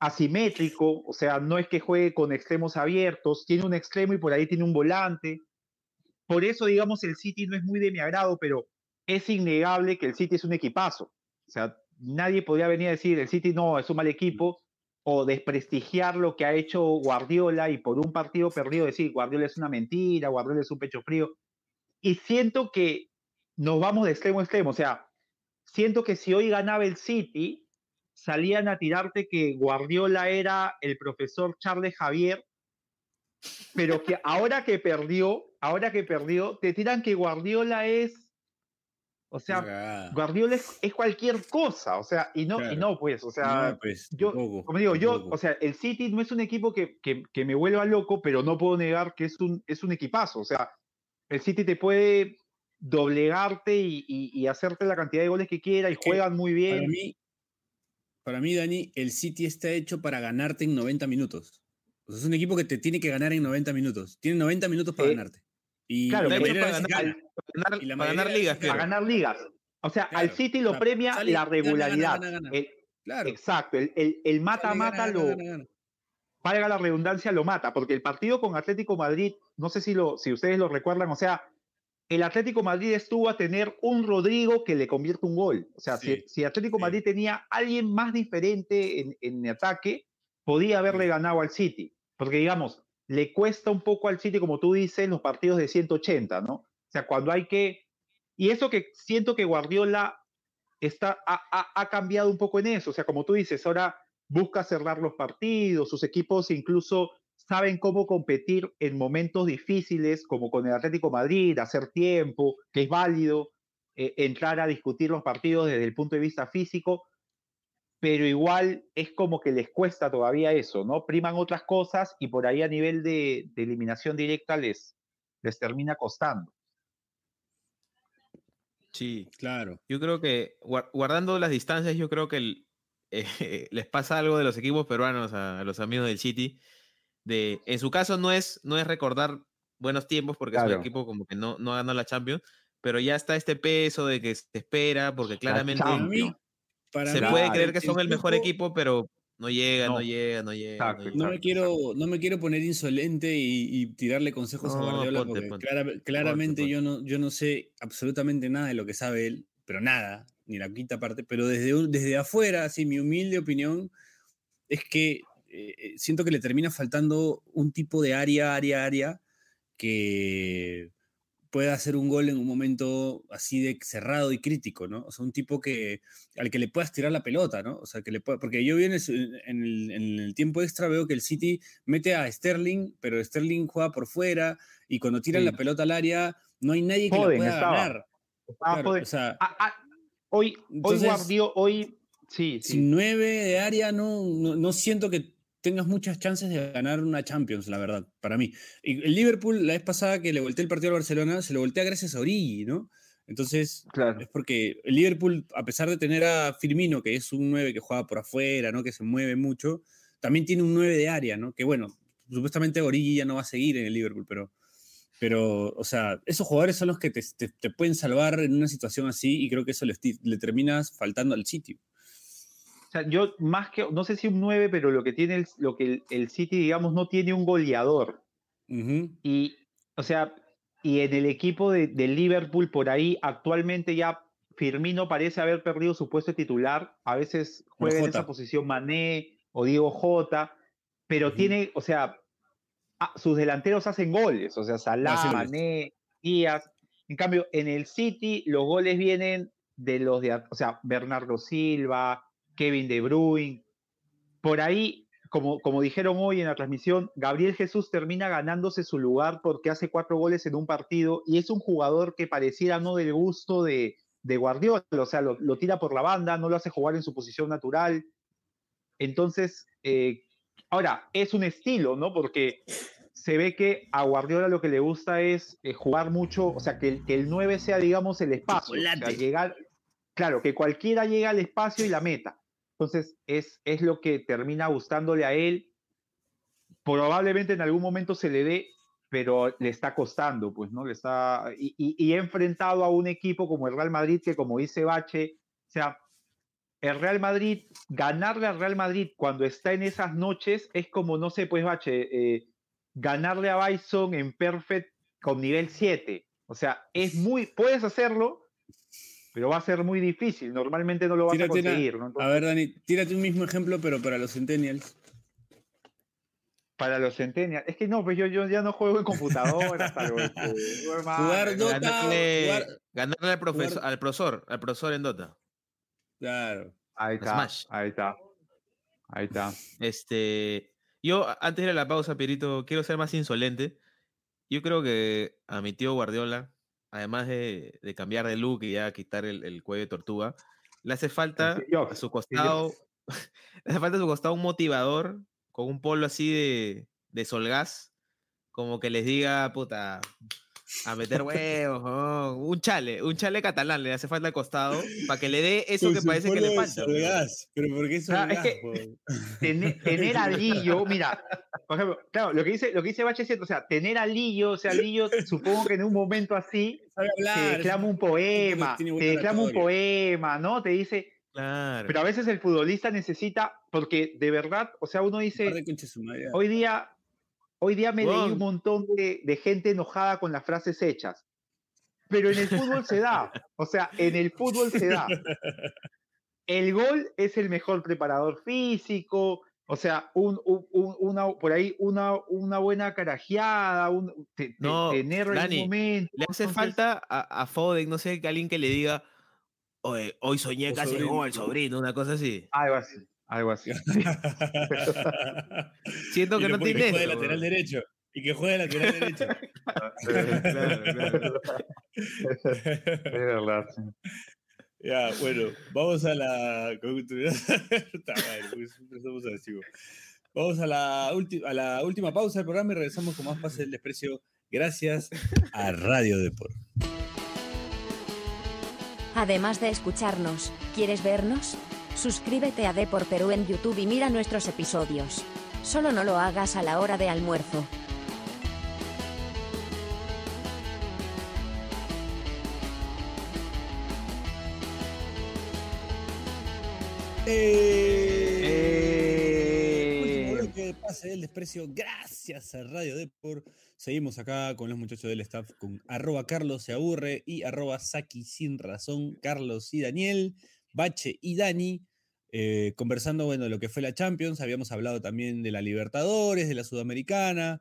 asimétrico, o sea, no es que juegue con extremos abiertos, tiene un extremo y por ahí tiene un volante. Por eso, digamos, el City no es muy de mi agrado, pero es innegable que el City es un equipazo. O sea, nadie podría venir a decir el City no, es un mal equipo, o desprestigiar lo que ha hecho Guardiola y por un partido perdido decir Guardiola es una mentira, Guardiola es un pecho frío. Y siento que nos vamos de extremo a extremo. O sea, siento que si hoy ganaba el City, salían a tirarte que Guardiola era el profesor Charles Javier, pero que ahora que perdió, ahora que perdió, te tiran que Guardiola es, o sea. Guardiola es, es cualquier cosa, o sea, y no, y no, pues, o sea, No, pues, yo, como digo, yo, o sea, el City no es un equipo que, que, que me vuelva loco, pero no puedo negar que es un, es un equipazo, o sea, el City te puede doblegarte y, y- y hacerte la cantidad de goles que quiera y juegan muy Para bien. mí, para mí, Dani, el City está hecho para ganarte en 90 minutos. O sea, es un equipo que te tiene que ganar en 90 minutos. Tiene 90 minutos para Eh, ganarte. Y claro, para ganar- gana. Para ganar, Y la para ganar mayoría de ligas, ganar ligas. O sea, al City lo premia sale, la regularidad. gana, gana, gana. El, Claro. Exacto, el- mata-mata lo, valga la redundancia, lo mata, porque el partido con Atlético Madrid, no sé si, lo, si ustedes lo recuerdan, o sea, el Atlético Madrid estuvo a tener un Rodrigo que le convierte un gol. O sea, si- Sí, si, Atlético sí. Madrid tenía alguien más diferente en, en ataque, podía haberle ganado al City. Porque, digamos, le cuesta un poco al City, como tú dices, los partidos de 180, ¿no? O sea, cuando hay que... Y eso que siento que Guardiola está, ha, ha- ha cambiado un poco en eso. O sea, como tú dices, ahora busca cerrar los partidos, sus equipos incluso saben cómo competir en momentos difíciles, como con el Atlético Madrid, hacer tiempo, que es válido, eh, entrar a discutir los partidos desde el punto de vista físico, pero igual es como que les cuesta todavía eso, ¿no? Priman otras cosas y por ahí a nivel de, de eliminación directa les, les termina costando. Sí. Claro. Yo creo que guar- guardando las distancias, yo creo que el- eh, les pasa algo de los equipos peruanos a, a los amigos del City. De, en su caso no es, no es recordar buenos tiempos porque es un equipo como que no, no ganó la Champions, pero ya está este peso de que se espera porque claramente Para se mí, puede creer que son el mejor equipo, pero no llega, no, No. llega, no llega. Exacto, no No llega. me, quiero, no me quiero poner insolente y, y tirarle consejos a Guardiola ponte, porque ponte. clara- claramente ponte. Yo, no, yo no sé absolutamente nada de lo que sabe él, pero nada, ni la quinta parte, pero desde, desde afuera, así mi humilde opinión es que eh, eh, siento que le termina faltando un tipo de área, área, área que pueda hacer un gol en un momento así de cerrado y crítico, ¿no? O sea, un tipo que al que le puedas tirar la pelota, ¿no? O sea, que le pueda, porque yo vi en el, en el- en el tiempo extra veo que el City mete a Sterling, pero Sterling juega por fuera y cuando tiran Sí. la pelota al área no hay nadie que Foden la pueda estaba. ganar. Ah, Claro, joder. o sea, Ah, ah, hoy, Entonces- hoy Guardiola, hoy, sí, sí. sin nueve de área no, no, no siento que tengas muchas chances de ganar una Champions, la verdad, para mí. Y el Liverpool, la vez pasada que le volteé el partido al Barcelona, se lo voltea gracias a Origi, ¿no? Entonces, Claro. es porque el Liverpool, a pesar de tener a Firmino, que es un 9 que juega por afuera, ¿no? Que se mueve mucho, también tiene un 9 de área, ¿no? Que bueno, supuestamente Origi ya no va a seguir en el Liverpool, pero, pero o sea, esos jugadores son los que te, te- te pueden salvar en una situación así y creo que eso le, le terminas faltando al sitio. O sea, yo más que, no sé si un 9, pero lo que tiene el, lo que el, el City, digamos, no tiene un goleador. Y, o sea, y en el equipo de, de Liverpool, por ahí, actualmente ya Firmino parece haber perdido su puesto de titular. A veces juega en esa posición Mané o Diego Jota, pero tiene, o sea, sus delanteros hacen goles, o sea, Salah, goles. Mané, Díaz. En cambio, en el City los goles vienen de los de, o sea, Bernardo Silva, Kevin De Bruyne. Por ahí, como, como dijeron hoy en la transmisión, Gabriel Jesús termina ganándose su lugar porque hace cuatro goles en un partido y es un jugador que pareciera no del gusto de, de Guardiola, o sea, lo, lo tira por la banda, no lo hace jugar en su posición natural. Entonces, eh, ahora, es un estilo, ¿no? Porque se ve que a Guardiola lo que le gusta es eh, jugar mucho, o sea, que el, que el 9 sea, digamos, el espacio. o sea, Chocolate. llegar, claro, que cualquiera llegue al espacio y la meta. Entonces, es, es lo que termina gustándole a él. Probablemente en algún momento se le dé, pero le está costando, pues, ¿no? Le está, y, y, y enfrentado a un equipo como el Real Madrid, que como dice Bache, o sea, el Real Madrid, ganarle al Real Madrid cuando está en esas noches es como, no sé, pues, Bache, eh, ganarle a Bison en Perfect con nivel 7. O sea, es muy, puedes hacerlo, pero va a ser muy difícil. Normalmente no lo vas Tírate a una- conseguir, ¿no? A Entonces, ver, Dani, tírate un mismo ejemplo, pero para los Centennials. para los Centennials. Es que no, pues yo, yo ya no juego en computadora, salvo Jugar Dota, Ganarle, jugar- ganarle al, profesor, jugar- al profesor, al profesor en Dota. Claro. Ahí está, Smash. ahí está. Ahí está. Este, yo a- antes de ir a la pausa, Pierito, quiero ser más insolente. Yo creo que a mi tío Guardiola, además de, de cambiar de look y ya quitar el, el cuello de tortuga, le hace falta a su costado, le hace falta a su costado un motivador con un polo así de, de solgas, como que les diga, puta, a meter huevos, ¿no? un chale, un chale catalán le hace falta al costado para que le dé eso Con que parece que le falta. pues. Solgas, Pero ¿por qué Ah, es Solgas, que-? Tener, tener a Lillo, mira, por ejemplo, claro, lo que dice, lo que dice Bache es cierto, o sea, tener a Lillo, o sea, Lillo, supongo que en un momento así Sabe te hablar, declama es un poema, te declama un poema, ¿no? Te dice, Claro. Pero a veces el futbolista necesita, porque de verdad, o sea, uno dice, hoy día, hoy día me leí Weón. un montón de, de gente enojada con las frases hechas. Pero en el fútbol se da. O sea, en el fútbol se da. El gol es el mejor preparador físico. O sea, un, un- un- una, por ahí una, una buena carajeada, un, te- No, tener Dani, un momento. Le hace entonces- falta a, a Foden, no sé, que alguien que le diga, hoy soñé casi con el sobrino, una cosa así. Algo así, algo así. Siento que no tiene que juegue eso, lateral derecho. Y que juegue lateral derecho. Claro, claro. Es verdad. sí. Ya, bueno, vamos a la. Vamos a la, ulti- a la última pausa del programa y regresamos con más Pase del Desprecio. Gracias a Radio Deport. Además de escucharnos, ¿quieres vernos? Suscríbete a Depor Perú en YouTube y mira nuestros episodios. Solo no lo hagas a la hora de almuerzo. Eh. Bloque de Pase del Desprecio. Gracias a Radio Deport. Seguimos acá con los muchachos del staff con arroba Carlos se aburre y arroba Saki sin razón, Carlos y Daniel, Bache y Dani. eh, conversando, bueno, de lo que fue la Champions, habíamos hablado también de la Libertadores, de la Sudamericana,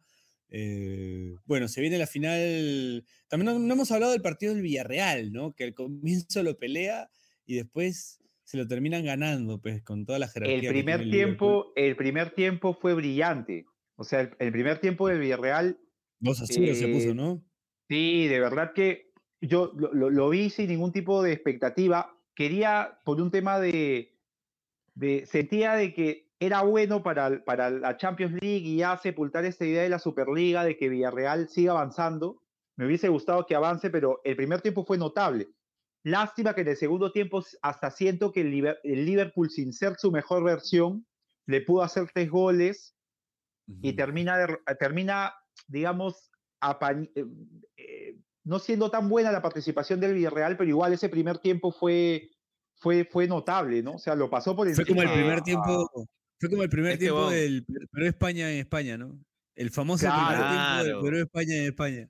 eh, bueno, se viene la final, también no, no hemos hablado del partido del Villarreal, ¿no? Que al comienzo lo pelea y después se lo terminan ganando, pues, con toda la jerarquía. El primer el tiempo, el primer tiempo fue brillante. O sea, el, el primer tiempo del Villarreal, 2 a 0 se puso, eh, ¿no? sí, de verdad que yo lo, lo- lo vi sin ningún tipo de expectativa. Quería, por un tema de, de sentía de que era bueno para, para la Champions League y ya sepultar esta idea de la Superliga, de que Villarreal siga avanzando. Me hubiese gustado que avance, pero el primer tiempo fue notable. Lástima que en el segundo tiempo hasta siento que el, Liverpool, sin ser su mejor versión, le pudo hacer tres goles y termina, termina digamos, apañ- eh, eh, no siendo tan buena la participación del Villarreal, pero igual ese primer tiempo fue, fue, fue notable, ¿no? O sea, lo pasó por Fue como el encima primer a- tiempo, fue como el primer Es tiempo del Perú-España en España, ¿no? El famoso primer Claro. tiempo del. Perú-España en España.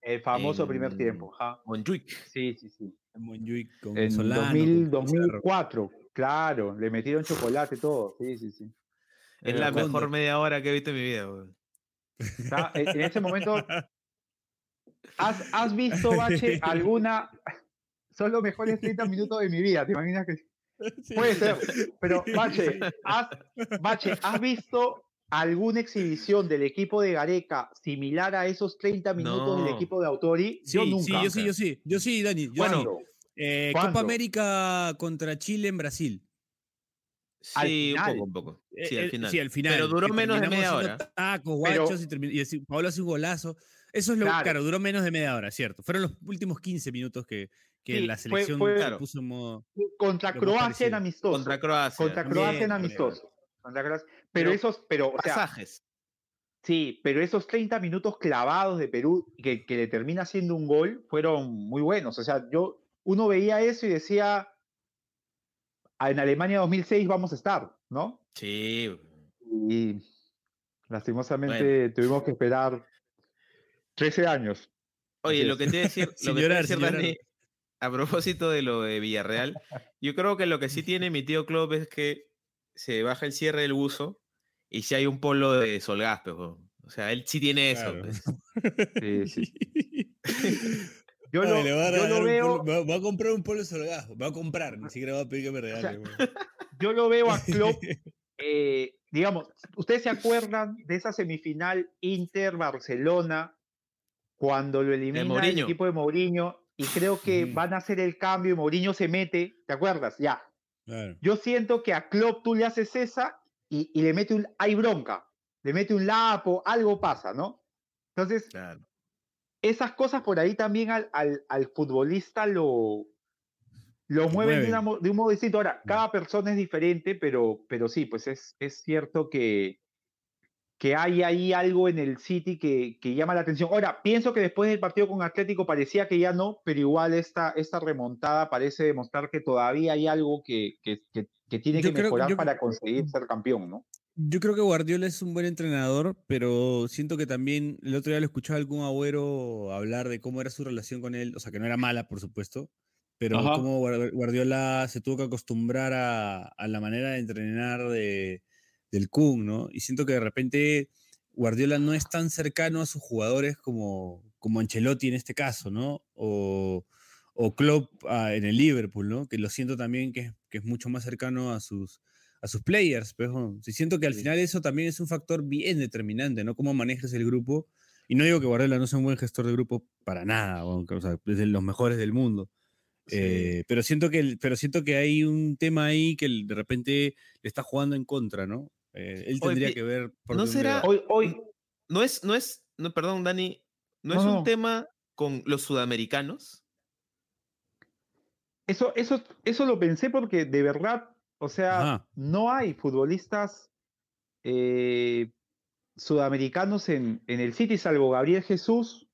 El famoso en primer tiempo. ajá. Montjuic. Sí, sí, sí. En Montjuic con En Solano. 2000, con Pizarro. 2004, claro, le metieron chocolate todo. Sí, sí, sí. Es la mejor media hora que he visto en mi vida, en en ese momento, ¿has, has visto, Bache, alguna? Son los mejores 30 minutos de mi vida, ¿te imaginas que Sí, Puede sí, ser, sí. pero Bache, ¿has, Bache, ¿has visto alguna exhibición del equipo de Gareca similar a esos 30 minutos del equipo de Autori? Sí, yo sí, nunca. yo sí, yo sí. Yo sí, Dani. yo sí. Eh, ¿cuándo? Copa América contra Chile en Brasil. Al Sí, un poco, un poco. Sí, Eh, al eh, final. Sí, al final. Pero duró menos de media hora. Tacos, Pero- guachos, y, termi- y así, Pablo hace un golazo. Eso es lo Claro. claro. duró menos de media hora, cierto. Fueron los últimos 15 minutos que, que Sí, la fue- selección fue- se Claro. puso en modo. Contra Croacia en amistoso. Contra Croacia. Contra Croacia en amistoso. Contra Croacia. Pero, Pero esos, pero, o sea, Pasajes. sí, pero esos 30 minutos clavados de Perú que, que le termina haciendo un gol fueron muy buenos. O sea, yo, uno veía eso y decía, "Ah, en Alemania 2006 vamos a estar, ¿no? Sí. y lastimosamente tuvimos que esperar 13 años. Oye, lo que te decir, lo que llorar, decir. Dani, a propósito de lo de Villarreal, yo creo que lo que sí tiene mi tío Klopp es que se baja el cierre del buzo y si hay un polo de Solgaspe, o sea, él sí tiene eso. Claro. pues. Sí, sí. Yo Ay, lo, le va a yo lo un veo, polo- va, a comprar un polo solgajo. Va a comprar, ni siquiera va a pedir que me regale. yo lo veo a Klopp, eh, digamos, ¿ustedes se acuerdan de esa semifinal Inter-Barcelona cuando lo elimina el equipo de Mourinho? Y creo que van a hacer el cambio y Mourinho se mete, ¿te acuerdas? Ya. Claro. Yo siento que a Klopp tú le haces esa y, y le mete un, hay bronca, le mete un lapo, algo pasa, ¿no? Entonces, Claro. esas cosas por ahí también al, al, al futbolista lo, lo mueven de, una de un modo distinto. Ahora, cada persona es diferente, pero, pero sí, pues es, es cierto que, que hay ahí algo en el City que, que, llama la atención. Ahora, pienso que después del partido con Atlético parecía que ya no, pero igual esta, esta remontada parece demostrar que todavía hay algo que, que, que tiene que mejorar para conseguir ser campeón, ¿no? Yo creo que Guardiola es un buen entrenador, pero siento que también el otro día lo escuchaba algún agüero hablar de cómo era su relación con él, o sea, que no era mala, por supuesto, pero cómo Guardiola se tuvo que acostumbrar a, a la manera de entrenar de, del Kun, ¿no? Y siento que de repente Guardiola no es tan cercano a sus jugadores como, como Ancelotti en este caso, ¿no? O, o Klopp ah, en el Liverpool, ¿no? Que lo siento también que, que es mucho más cercano a sus a sus players. Pero sí siento que al final eso también es un factor bien determinante, ¿no? Cómo manejas el grupo. Y no digo que Guardiola no sea un buen gestor de grupo para nada, o, sea, es de los mejores del mundo. Eh, pero, siento que, pero siento que hay un tema ahí que de repente le está jugando en contra, ¿no? Eh, él tendría que ver por No será. Hoy, hoy. No es, no es, no, perdón, Dani, ¿no, es un tema con los sudamericanos? Eso, eso, eso lo pensé porque de verdad o sea, no hay futbolistas eh, sudamericanos en, el City, salvo Gabriel Jesús,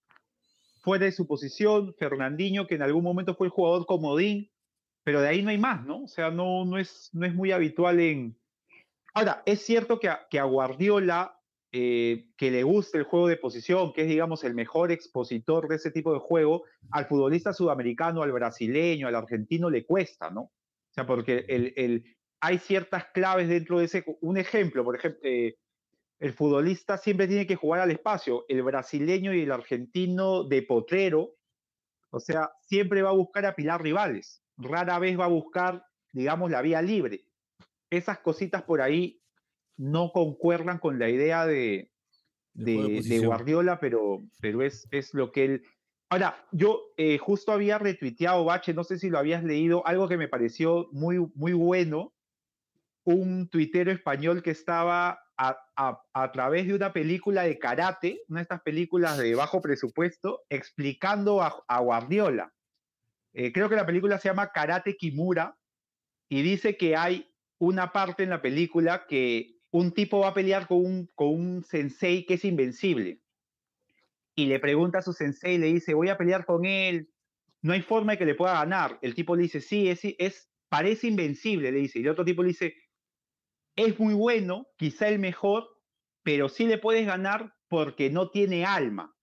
fuera de su posición, Fernandinho, que en algún momento fue el jugador comodín, pero de ahí no hay más, ¿no? O sea, no, no, es, no es muy habitual en... Ahora, es cierto que a, que Guardiola, eh, que le gusta el juego de posición, que es, digamos, el mejor expositor de ese tipo de juego, al futbolista sudamericano, al brasileño, al argentino le cuesta, ¿no? O sea, porque el, hay ciertas claves dentro de ese. Un ejemplo, por ejemplo, eh, el futbolista siempre tiene que jugar al espacio. El brasileño y el argentino de potrero, o sea, siempre va a buscar apilar rivales. Rara vez va a buscar, digamos, la vía libre. Esas cositas por ahí no concuerdan con la idea de, de, Guardiola, pero, pero es, es lo que él. Ahora, yo eh, justo había retuiteado, Bache, no sé si lo habías leído, algo que me pareció muy, muy bueno, un tuitero español que estaba a, través de una película de karate, una de estas películas de bajo presupuesto, explicando a, Guardiola. Eh, creo que la película se llama Karate Kimura y dice que hay una parte en la película que un tipo va a pelear con un, con un sensei que es invencible. Y le pregunta a su sensei, le dice, voy a pelear con él, no hay forma de que le pueda ganar. El tipo le dice, sí, es, es, parece invencible, le dice. Y el otro tipo le dice, es muy bueno, quizá el mejor, pero sí le puedes ganar porque no tiene alma.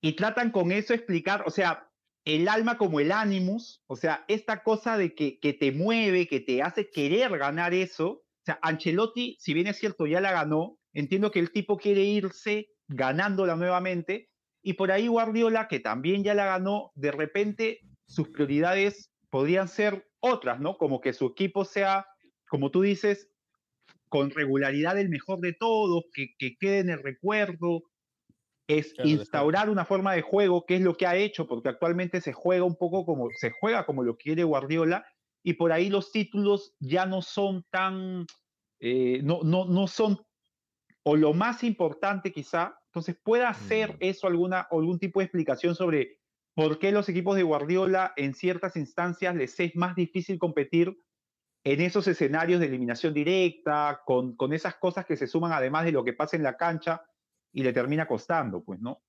Y tratan con eso explicar, o sea, el alma como el animus, o sea, esta cosa de que, que te mueve, que te hace querer ganar eso. O sea, Ancelotti, si bien es cierto, ya la ganó, entiendo que el tipo quiere irse ganándola nuevamente, y por ahí Guardiola, que también ya la ganó, de repente sus prioridades podrían ser otras, ¿no? Como que su equipo sea como tú dices, con regularidad el mejor de todos, que, quede en el recuerdo, es instaurar una forma de juego, que es lo que ha hecho, porque actualmente se juega un poco como, se juega como lo quiere Guardiola, y por ahí los títulos ya no son tan, eh, no, no, no son, o lo más importante quizá, entonces puede hacer mm. eso alguna, algún tipo de explicación sobre por qué los equipos de Guardiola en ciertas instancias les es más difícil competir en esos escenarios de eliminación directa, con, con, esas cosas que se suman además de lo que pasa en la cancha y le termina costando, pues, ¿no?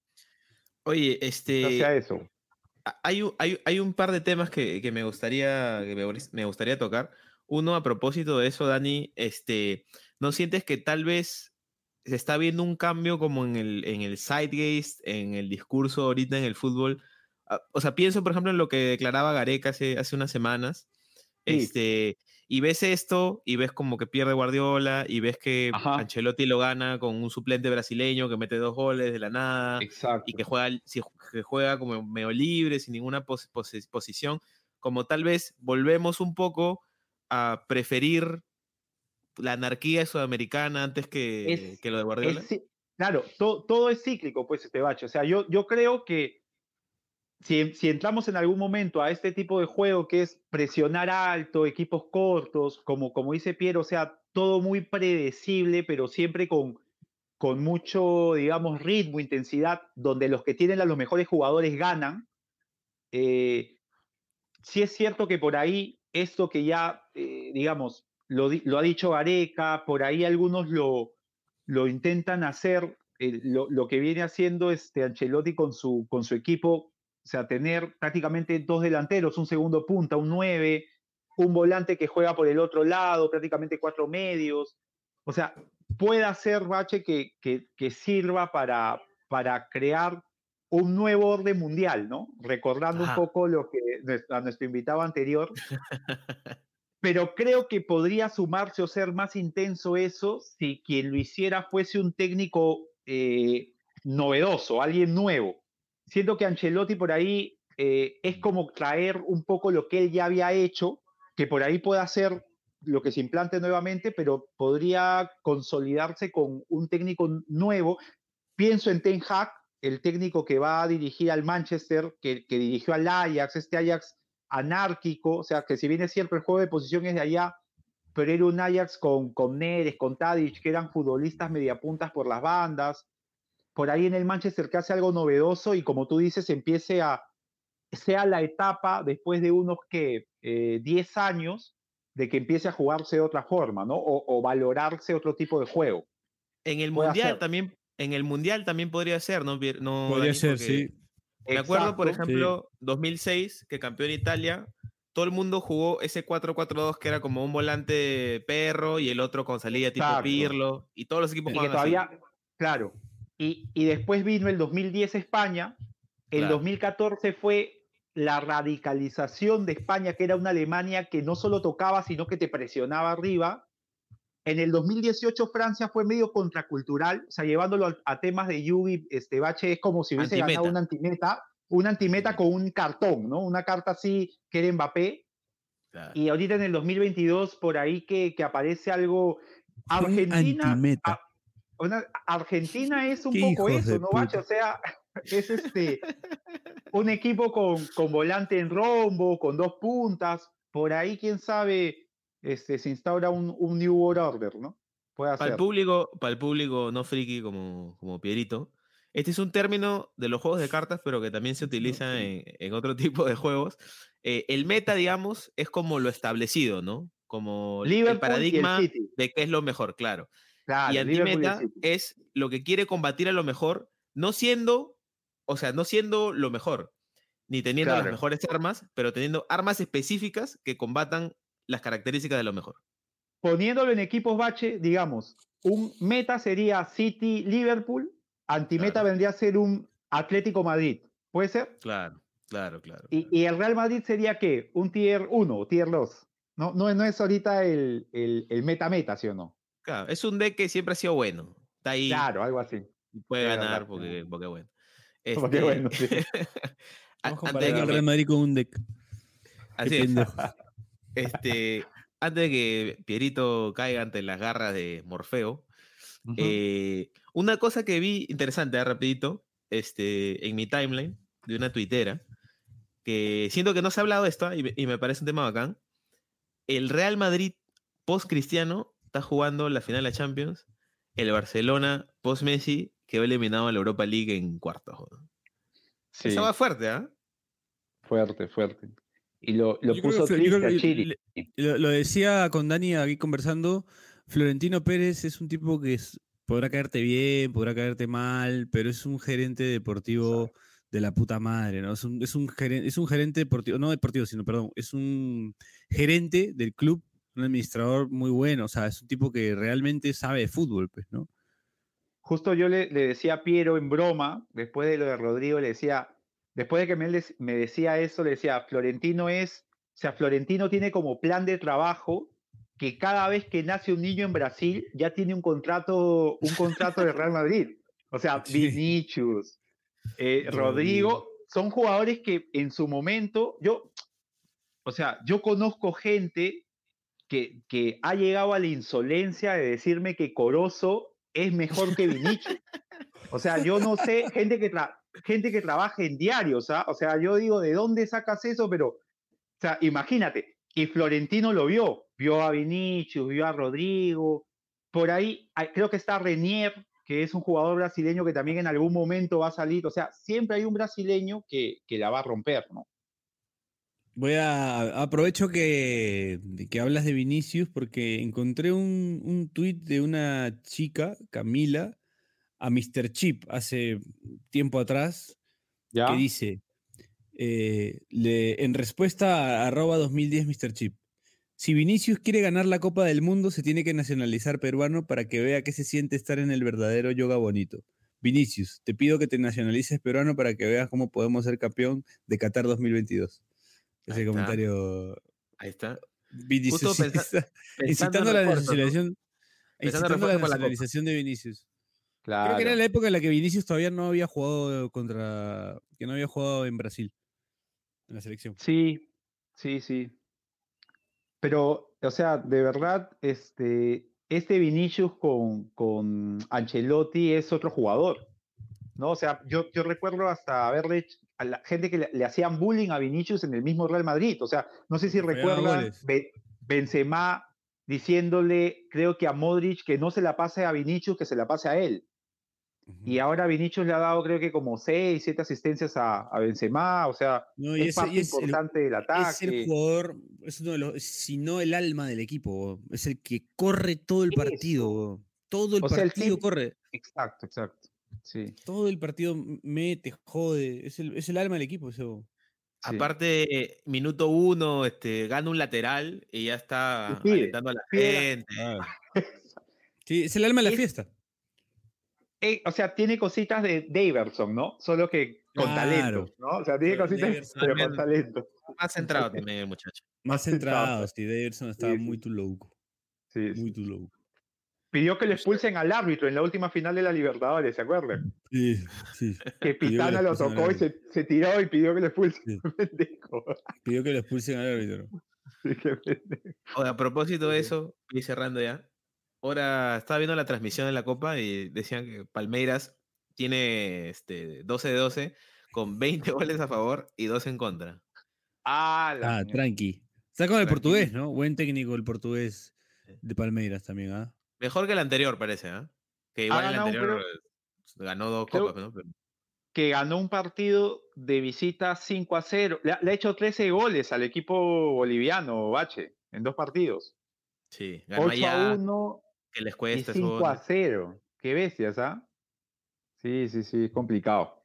Oye, este... sea eso. Hay, hay, hay, un par de temas que, que me, gustaría, que me, gustaría tocar. Uno, a propósito de eso, Dani, este, ¿no sientes que tal vez se está viendo un cambio como en el, en el en el discurso ahorita en el fútbol? Ah, o sea, pienso, por ejemplo, en lo que declaraba Gareca hace, hace unas semanas. Este, y ves esto y ves como que pierde Guardiola y ves que Ancelotti lo gana con un suplente brasileño que mete dos goles de la nada y que juega, que juega como medio libre, sin ninguna posición, como tal vez volvemos un poco a preferir la anarquía sudamericana antes que, que lo de Guardiola. claro, todo, todo, es cíclico, pues, este bache. O sea, yo, yo creo que si, entramos en algún momento a este tipo de juego que es presionar alto, equipos cortos, como, como dice Piero, o sea, todo muy predecible, pero siempre con, con mucho, digamos, ritmo, intensidad, donde los que tienen a los mejores jugadores ganan. Eh, sí es cierto que por ahí esto que ya, eh, digamos, lo, ha dicho Gareca, por ahí algunos lo, lo intentan hacer, lo, lo que viene haciendo este Ancelotti con su, con su equipo, o sea, tener prácticamente dos delanteros, un segundo punta, un 9, un volante que juega por el otro lado, prácticamente cuatro medios. O sea, puede hacer Bache que, que, que sirva para, para crear un nuevo orden mundial, ¿no? Recordando Ajá. un poco lo que a nuestro invitado anterior. Pero creo que podría sumarse o ser más intenso eso si quien lo hiciera fuese un técnico eh, novedoso, alguien nuevo. Siento que Ancelotti por ahí eh, es como traer un poco lo que él ya había hecho, que por ahí pueda hacer lo que se implante nuevamente, pero podría consolidarse con un técnico nuevo. Pienso en Ten Hag, el técnico que va a dirigir al Manchester, que, que dirigió al Ajax, este Ajax anárquico, o sea, que si bien es cierto el juego de posición es de allá, pero era un Ajax con, con Neres, con Tadic, que eran futbolistas mediapuntas por las bandas. Por ahí en el Manchester que hace algo novedoso y como tú dices, empiece a, sea la etapa después de unos que eh, 10 años de que empiece a jugarse de otra forma, ¿no? O, o valorarse otro tipo de juego. En el Puede mundial hacer. también, en el mundial también podría ser, ¿no? No Podría Dani? ser, sí. Me acuerdo, por ejemplo, 2006, que campeón Italia, todo el mundo jugó ese 4-4-2 que era como un volante perro y el otro con salida tipo Exacto. Pirlo, y todos los equipos Y que jugaban así. todavía, claro. Y, y después vino el 2010 España. El Claro. 2014 fue la radicalización de España, que era una Alemania que no solo tocaba, sino que te presionaba arriba. En el 2018 Francia fue medio contracultural, o sea, llevándolo a, a temas de Yugi, este Bache es como si hubiese ganado una antimeta, una antimeta con un cartón, ¿no? Una carta así que era Mbappé. Claro. Y ahorita en el 2022, por ahí que, que aparece algo. Argentina. Una- Argentina es un poco eso, ¿no, Bache? O sea, es este. un equipo con, con volante en rombo, con dos puntas. Por ahí, quién sabe, este, se instaura un, un New World Order, ¿no? Puede Para el público, para el público no friki como, como Pierito, este es un término de los juegos de cartas, pero que también se utiliza en, en otro tipo de juegos. Eh, el meta, digamos, es como lo establecido, ¿no? Como el Liverpool el paradigma City. de qué es lo mejor, claro. Claro, y antimeta es lo que quiere combatir a lo mejor, no siendo, o sea, no siendo lo mejor, ni teniendo las mejores armas, pero teniendo armas específicas que combatan las características de lo mejor. Poniéndolo en equipos bache, digamos, un meta sería City Liverpool, antimeta Claro. vendría a ser un Atlético Madrid. ¿Puede ser? Claro, claro, claro. Y, y el Real Madrid sería qué? Un tier 1 o tier 2. No, no, no es ahorita el, el, el meta-meta, ¿sí o no? Claro, es un deck que siempre ha sido bueno. Está ahí, Claro, algo así. puede es ganar verdad, porque, porque bueno. Porque Este, bueno, sí. antes de que Real Madrid con un deck. Así es, este, antes de que Pierito caiga ante las garras de Morfeo, Ujú. eh, una cosa que vi interesante, ah, rapidito, este, en mi timeline de una tuitera, que siento que no se ha hablado de esto ah, y, me- y me parece un tema bacán. El Real Madrid post-cristiano está jugando la final de la Champions. El Barcelona post-Messi quedó eliminado a la Europa League en cuartos. Sí, Esa va fuerte, ¿ah? fuerte, fuerte. Y lo, lo puso que triste creo a Chile. le- Lo, lo decía con Dani aquí conversando. Florentino Pérez es un tipo que es- podrá caerte bien, podrá caerte mal, pero es un gerente deportivo de la puta madre, ¿no? Es un, es un, gerente, es un gerente deportivo, no deportivo, sino, perdón, es un gerente del club, un administrador muy bueno, o sea, es un tipo que realmente sabe de fútbol, pues, ¿no? Justo yo le, le decía a Piero en broma, después de lo de Rodrigo, le decía, después de que me, me decía eso, le decía, Florentino es, o sea, Florentino tiene como plan de trabajo que cada vez que nace un niño en Brasil ya tiene un contrato, un contrato de Real Madrid. O sea, Sí. Vinicius, eh. Rodrigo, son jugadores que en su momento, yo, o sea, yo conozco gente que, ha llegado a la insolencia de decirme que Corozo es mejor que Vinicius. O sea, yo no sé, gente que, gente que trabaja en diarios, ¿ah? O sea, yo digo, ¿de dónde sacas eso? Pero, o sea, imagínate, y Florentino lo vio, vio a Vinicius, vio a Rodrigo, por ahí creo que está Renier, que es un jugador brasileño que también en algún momento va a salir, o sea, siempre hay un brasileño que, que la va a romper, ¿no? Voy a aprovecho que, que hablas de Vinicius porque encontré un, un tuit de una chica, Camila, a Mr. Chip hace tiempo atrás, ¿Ya? que dice, eh, le- en respuesta a arroba 2010 Mr. Chip, si Vinicius quiere ganar la Copa del Mundo, se tiene que nacionalizar peruano para que vea qué se siente estar en el verdadero yoga bonito. Vinicius, te pido que te nacionalices peruano para que veas cómo podemos ser campeón de Qatar 2022. Ahí Ese está. comentario Ahí está. Vinicius Justo pensa- incitando a la en incitando a la nacionalización de Vinicius. Claro. Creo que era la época en la que Vinicius todavía no había jugado contra, que no había jugado en Brasil, en la selección. Sí, sí, sí. Pero, o sea, de verdad, este, este Vinicius con, con Ancelotti es otro jugador. ¿No? O sea, yo, yo recuerdo hasta haberle hecho a la gente que le, le hacían bullying a Vinicius en el mismo Real Madrid. O sea, no sé si recuerdan Benzema diciéndole, creo que a Modric, que no se la pase a Vinicius, que se la pase a él. Y ahora Vinicius le ha dado, creo que como seis, siete asistencias a, a Benzema. O sea, No, es parte es el- importante del ataque. Es el jugador, es uno de los, si no el alma del equipo, es el que corre todo el partido, todo el O sea, el partido corre, Exacto, exacto. Sí. todo el partido mete, jode, es el, es el alma del equipo. Eso. sí. Aparte, minuto uno, este, gana un lateral y ya está alentando a la gente. Sí, es el alma de la Es- fiesta. Eh, o sea, tiene cositas de Daverson, ¿no? Solo que con Claro. talento, ¿no? O sea, tiene Pero cositas, Daverson pero con talento. Más centrado también el muchacho. Más centrado, sí, Davidson estaba Sí, sí. muy too low, Sí, sí. muy too low. Pidió que le expulsen al árbitro en la última final de la Libertadores, ¿se acuerdan? Sí, sí. Que Pitana le lo tocó y se, se tiró y pidió que le expulsen. Sí. Pendejo. Pidió que lo expulsen al árbitro. Sí, qué pendejo. Oye, a propósito de eso, y cerrando ya. Ahora estaba viendo la transmisión de la Copa y decían que Palmeiras tiene este, 12 de 12 con 20 goles a favor y 2 en contra. Ah, la Ah, tranqui. Está con el portugués, ¿no? Buen técnico el portugués de Palmeiras también, ¿ah? Mejor que el anterior, parece, ¿ah? Que igual el ganado, anterior creo- eh, ganó dos creo- copas, ¿no? Pero- que ganó un partido de visita 5 a 0. Le ha, le ha hecho 13 goles al equipo boliviano, Bache, en dos partidos. sí, ganó 8 allá, a 1 que les y cuesta 5 a 0. Qué bestias, ¿ah? Sí, sí, sí, complicado.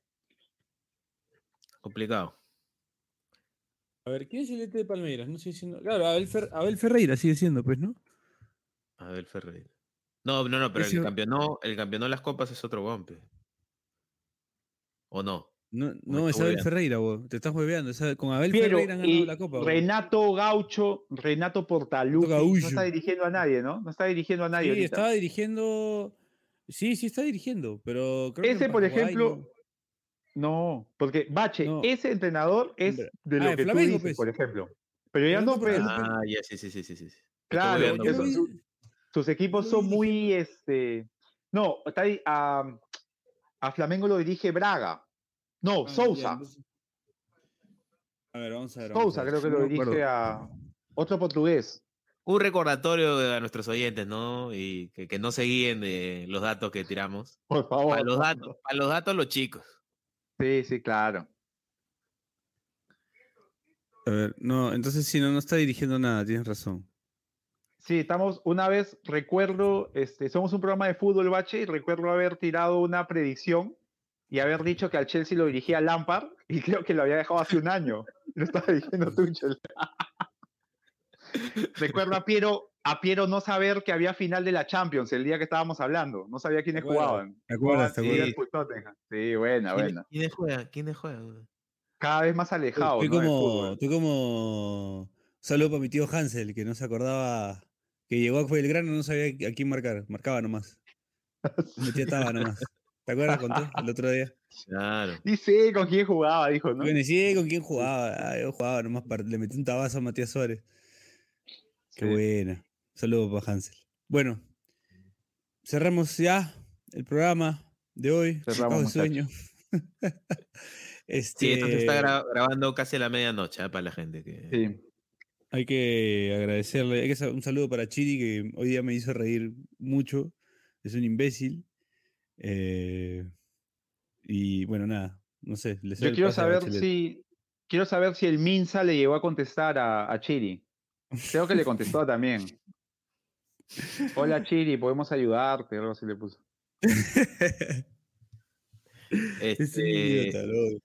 Complicado. A ver, ¿quién es el ET de Palmeiras? No sé si no- Claro, Abel, Fer- Abel Ferreira sigue siendo, pues, ¿no? Abel Ferreira. No, no, no, pero el campeonó, el campeón de las copas es otro golpe. ¿O no? No, no es Abel. Ferreira, vos. Te estás hueveando. Con Abel Piero, Ferreira han ganado la Copa. Renato Gaucho, Renato Portaluppi, no está dirigiendo a nadie, ¿no? No está dirigiendo a nadie Sí, ahorita. estaba dirigiendo. Sí, sí, está dirigiendo, pero creo que Ese, por ejemplo, no. No, porque Bache, No. ese entrenador es de Ah, lo que tú Flamengo, dices, pues. por ejemplo. Pero ya no, pues. Ah, ya, sí, sí, sí, sí, sí. Claro, eso- sus equipos son muy, este, no, está ahí, a, a Flamengo lo dirige Braga. No, Ah, Sousa. A ver, vamos a ver. vamos Sousa a ver. creo que lo dirige a otro portugués. Un recordatorio a nuestros oyentes, ¿no? Y que, que no se guíen de los datos que tiramos. Por favor. Para los datos, para los datos, los chicos. Sí, sí, claro. A ver, no, entonces sí, no, no está dirigiendo nada, tienes razón. Sí, estamos, una vez recuerdo, este, somos un programa de fútbol, Bache, y recuerdo haber tirado una predicción y haber dicho que al Chelsea lo dirigía Lampard, y creo que lo había dejado hace un año. Lo estaba diciendo Tuchel. recuerdo a Piero, a Piero no saber que había final de la Champions el día que estábamos hablando. No sabía quiénes acuerdas? jugaban. ¿Te acuerdas? Tottenham. Sí, buena, ¿Quiénes, buena. quiénes juegan? ¿Quiénes juegan? Cada vez más alejado. Estoy ¿no? como, estoy como. Saludo para mi tío Hansel, que no se acordaba que llegó a Belgrano, no sabía a quién marcar, marcaba nomás. Metía taba nomás. ¿Te acuerdas? Conté el otro día. Claro. Dice con quién jugaba, dijo, ¿no? Bueno, y sí, con quién jugaba. Ah, yo jugaba nomás, para- le metí un tabazo a Matías Suárez. Qué Sí. buena. Saludos para Hansel. Bueno, cerramos ya el programa de hoy. Cerramos, sueño. este, Sí, esto se está gra- grabando casi a la medianoche ¿eh? para la gente. Que... Sí. Hay que agradecerle. Hay que un saludo para Chiri, que hoy día me hizo reír mucho. Es un imbécil. Eh, y bueno, nada. No sé. le cedo Yo quiero saber si, quiero saber si el Minsa le llegó a contestar a, a Chiri. Creo que le contestó también. Hola Chiri, podemos ayudarte, algo así le puso. Este, idiota, loco.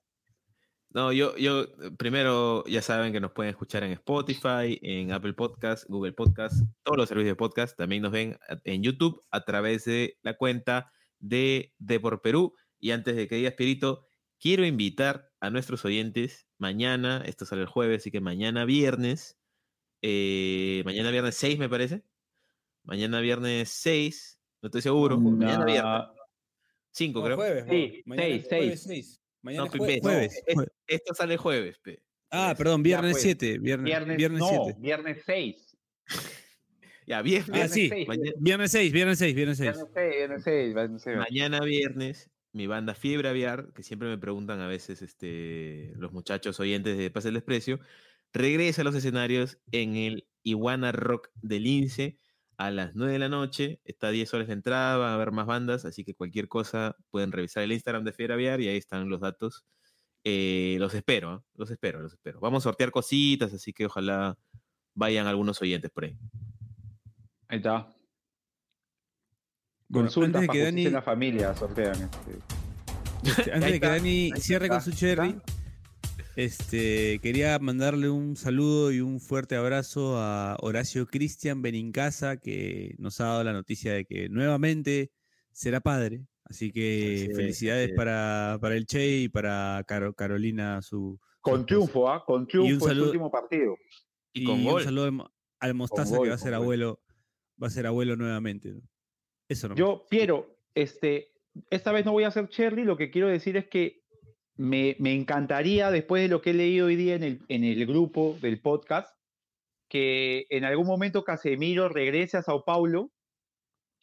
No, yo, yo, primero ya saben que nos pueden escuchar en Spotify, en Apple Podcast, Google Podcast, todos los servicios de podcast. También nos ven en YouTube a través de la cuenta de Depor Perú. Y antes de que diga Espirito, quiero invitar a nuestros oyentes mañana, esto sale el jueves, así que mañana viernes, eh, mañana viernes 6 me parece. Mañana viernes 6, no estoy seguro. Mañana viernes Nah, 5 No, creo. jueves, Sí. Mañana seis, es jueves seis. seis. Mañana No, es pe- jue- no, jueves. es- esto sale jueves, pe. Ah, perdón, viernes pues. 7. Viernes, Viernes, viernes no, 7. viernes 6. Ya, viernes. Ah, viernes sí. seis. mañana- Viernes 6, viernes 6, viernes 6. Viernes 6, viernes 6, viernes 6. Mañana viernes, mi banda Fiebre Aviar, que siempre me preguntan a veces este, los muchachos oyentes de Pase el Desprecio, regresa a los escenarios en el Iguana Rock del Lince a las 9 de la noche. Está a 10 soles de entrada, va a haber más bandas, así que cualquier cosa pueden revisar el Instagram de Fiebre Aviar y ahí están los datos. Eh, los espero, ¿ah? los espero, los espero. Vamos a sortear cositas, así que ojalá vayan algunos oyentes por ahí. Ahí está. Bueno, Consulta antes de que Dani, la familia, sortean. este. antes de que Dani cierre con su cherry, este, quería mandarle un saludo y un fuerte abrazo a Horacio Cristian Benincasa, que nos ha dado la noticia de que nuevamente será padre. Así que felicidades para, para el Che y para Caro- Carolina, su, su Con triunfo, ¿ah? Con triunfo en su saludo- último partido. Y con un gol. saludo al Mo- al Mostaza gol, que va a ser gol. abuelo, va a ser abuelo nuevamente. Eso no. Yo, Piero, este, esta vez no voy a hacer Cherry, lo que quiero decir es que me, encantaría, después de lo que he leído hoy día en el, en el grupo del podcast, que en algún momento Casemiro regrese a Sao Paulo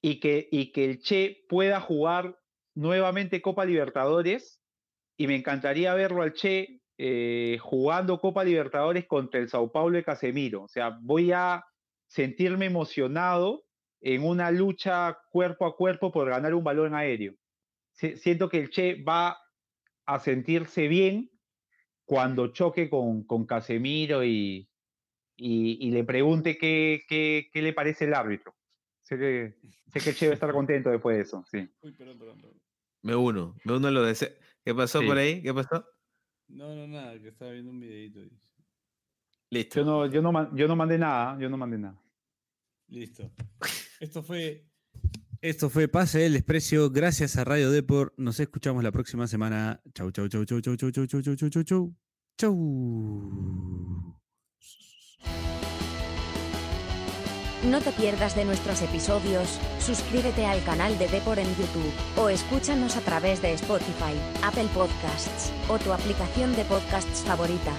y que, y que el Che pueda jugar nuevamente Copa Libertadores y me encantaría verlo al Che eh, jugando Copa Libertadores contra el Sao Paulo de Casemiro. O sea, voy a sentirme emocionado en una lucha cuerpo a cuerpo por ganar un balón aéreo. Si- Siento que el Che va a sentirse bien cuando choque con, con Casemiro y, y, y le pregunte qué, qué, qué le parece el árbitro. Sé que, sé que el Che va a estar contento después de eso, sí. Uy, perdón, perdón, perdón. Me uno, me uno a lo de... ese- ¿Qué pasó Sí. por ahí? ¿Qué pasó? No, no, nada, que estaba viendo un videito. Listo. Yo no, yo no, yo no mandé nada, yo no mandé nada. Listo. Esto fue. Esto fue Pase del Desprecio. Gracias a Radio Deport. Nos escuchamos la próxima semana. Chau, chau, chau, chau, chau, chau, chau, chau, chau, chau, chau, chau. Chau. No te pierdas de nuestros episodios, suscríbete al canal de Depor en YouTube, o escúchanos a través de Spotify, Apple Podcasts, o tu aplicación de podcasts favorita.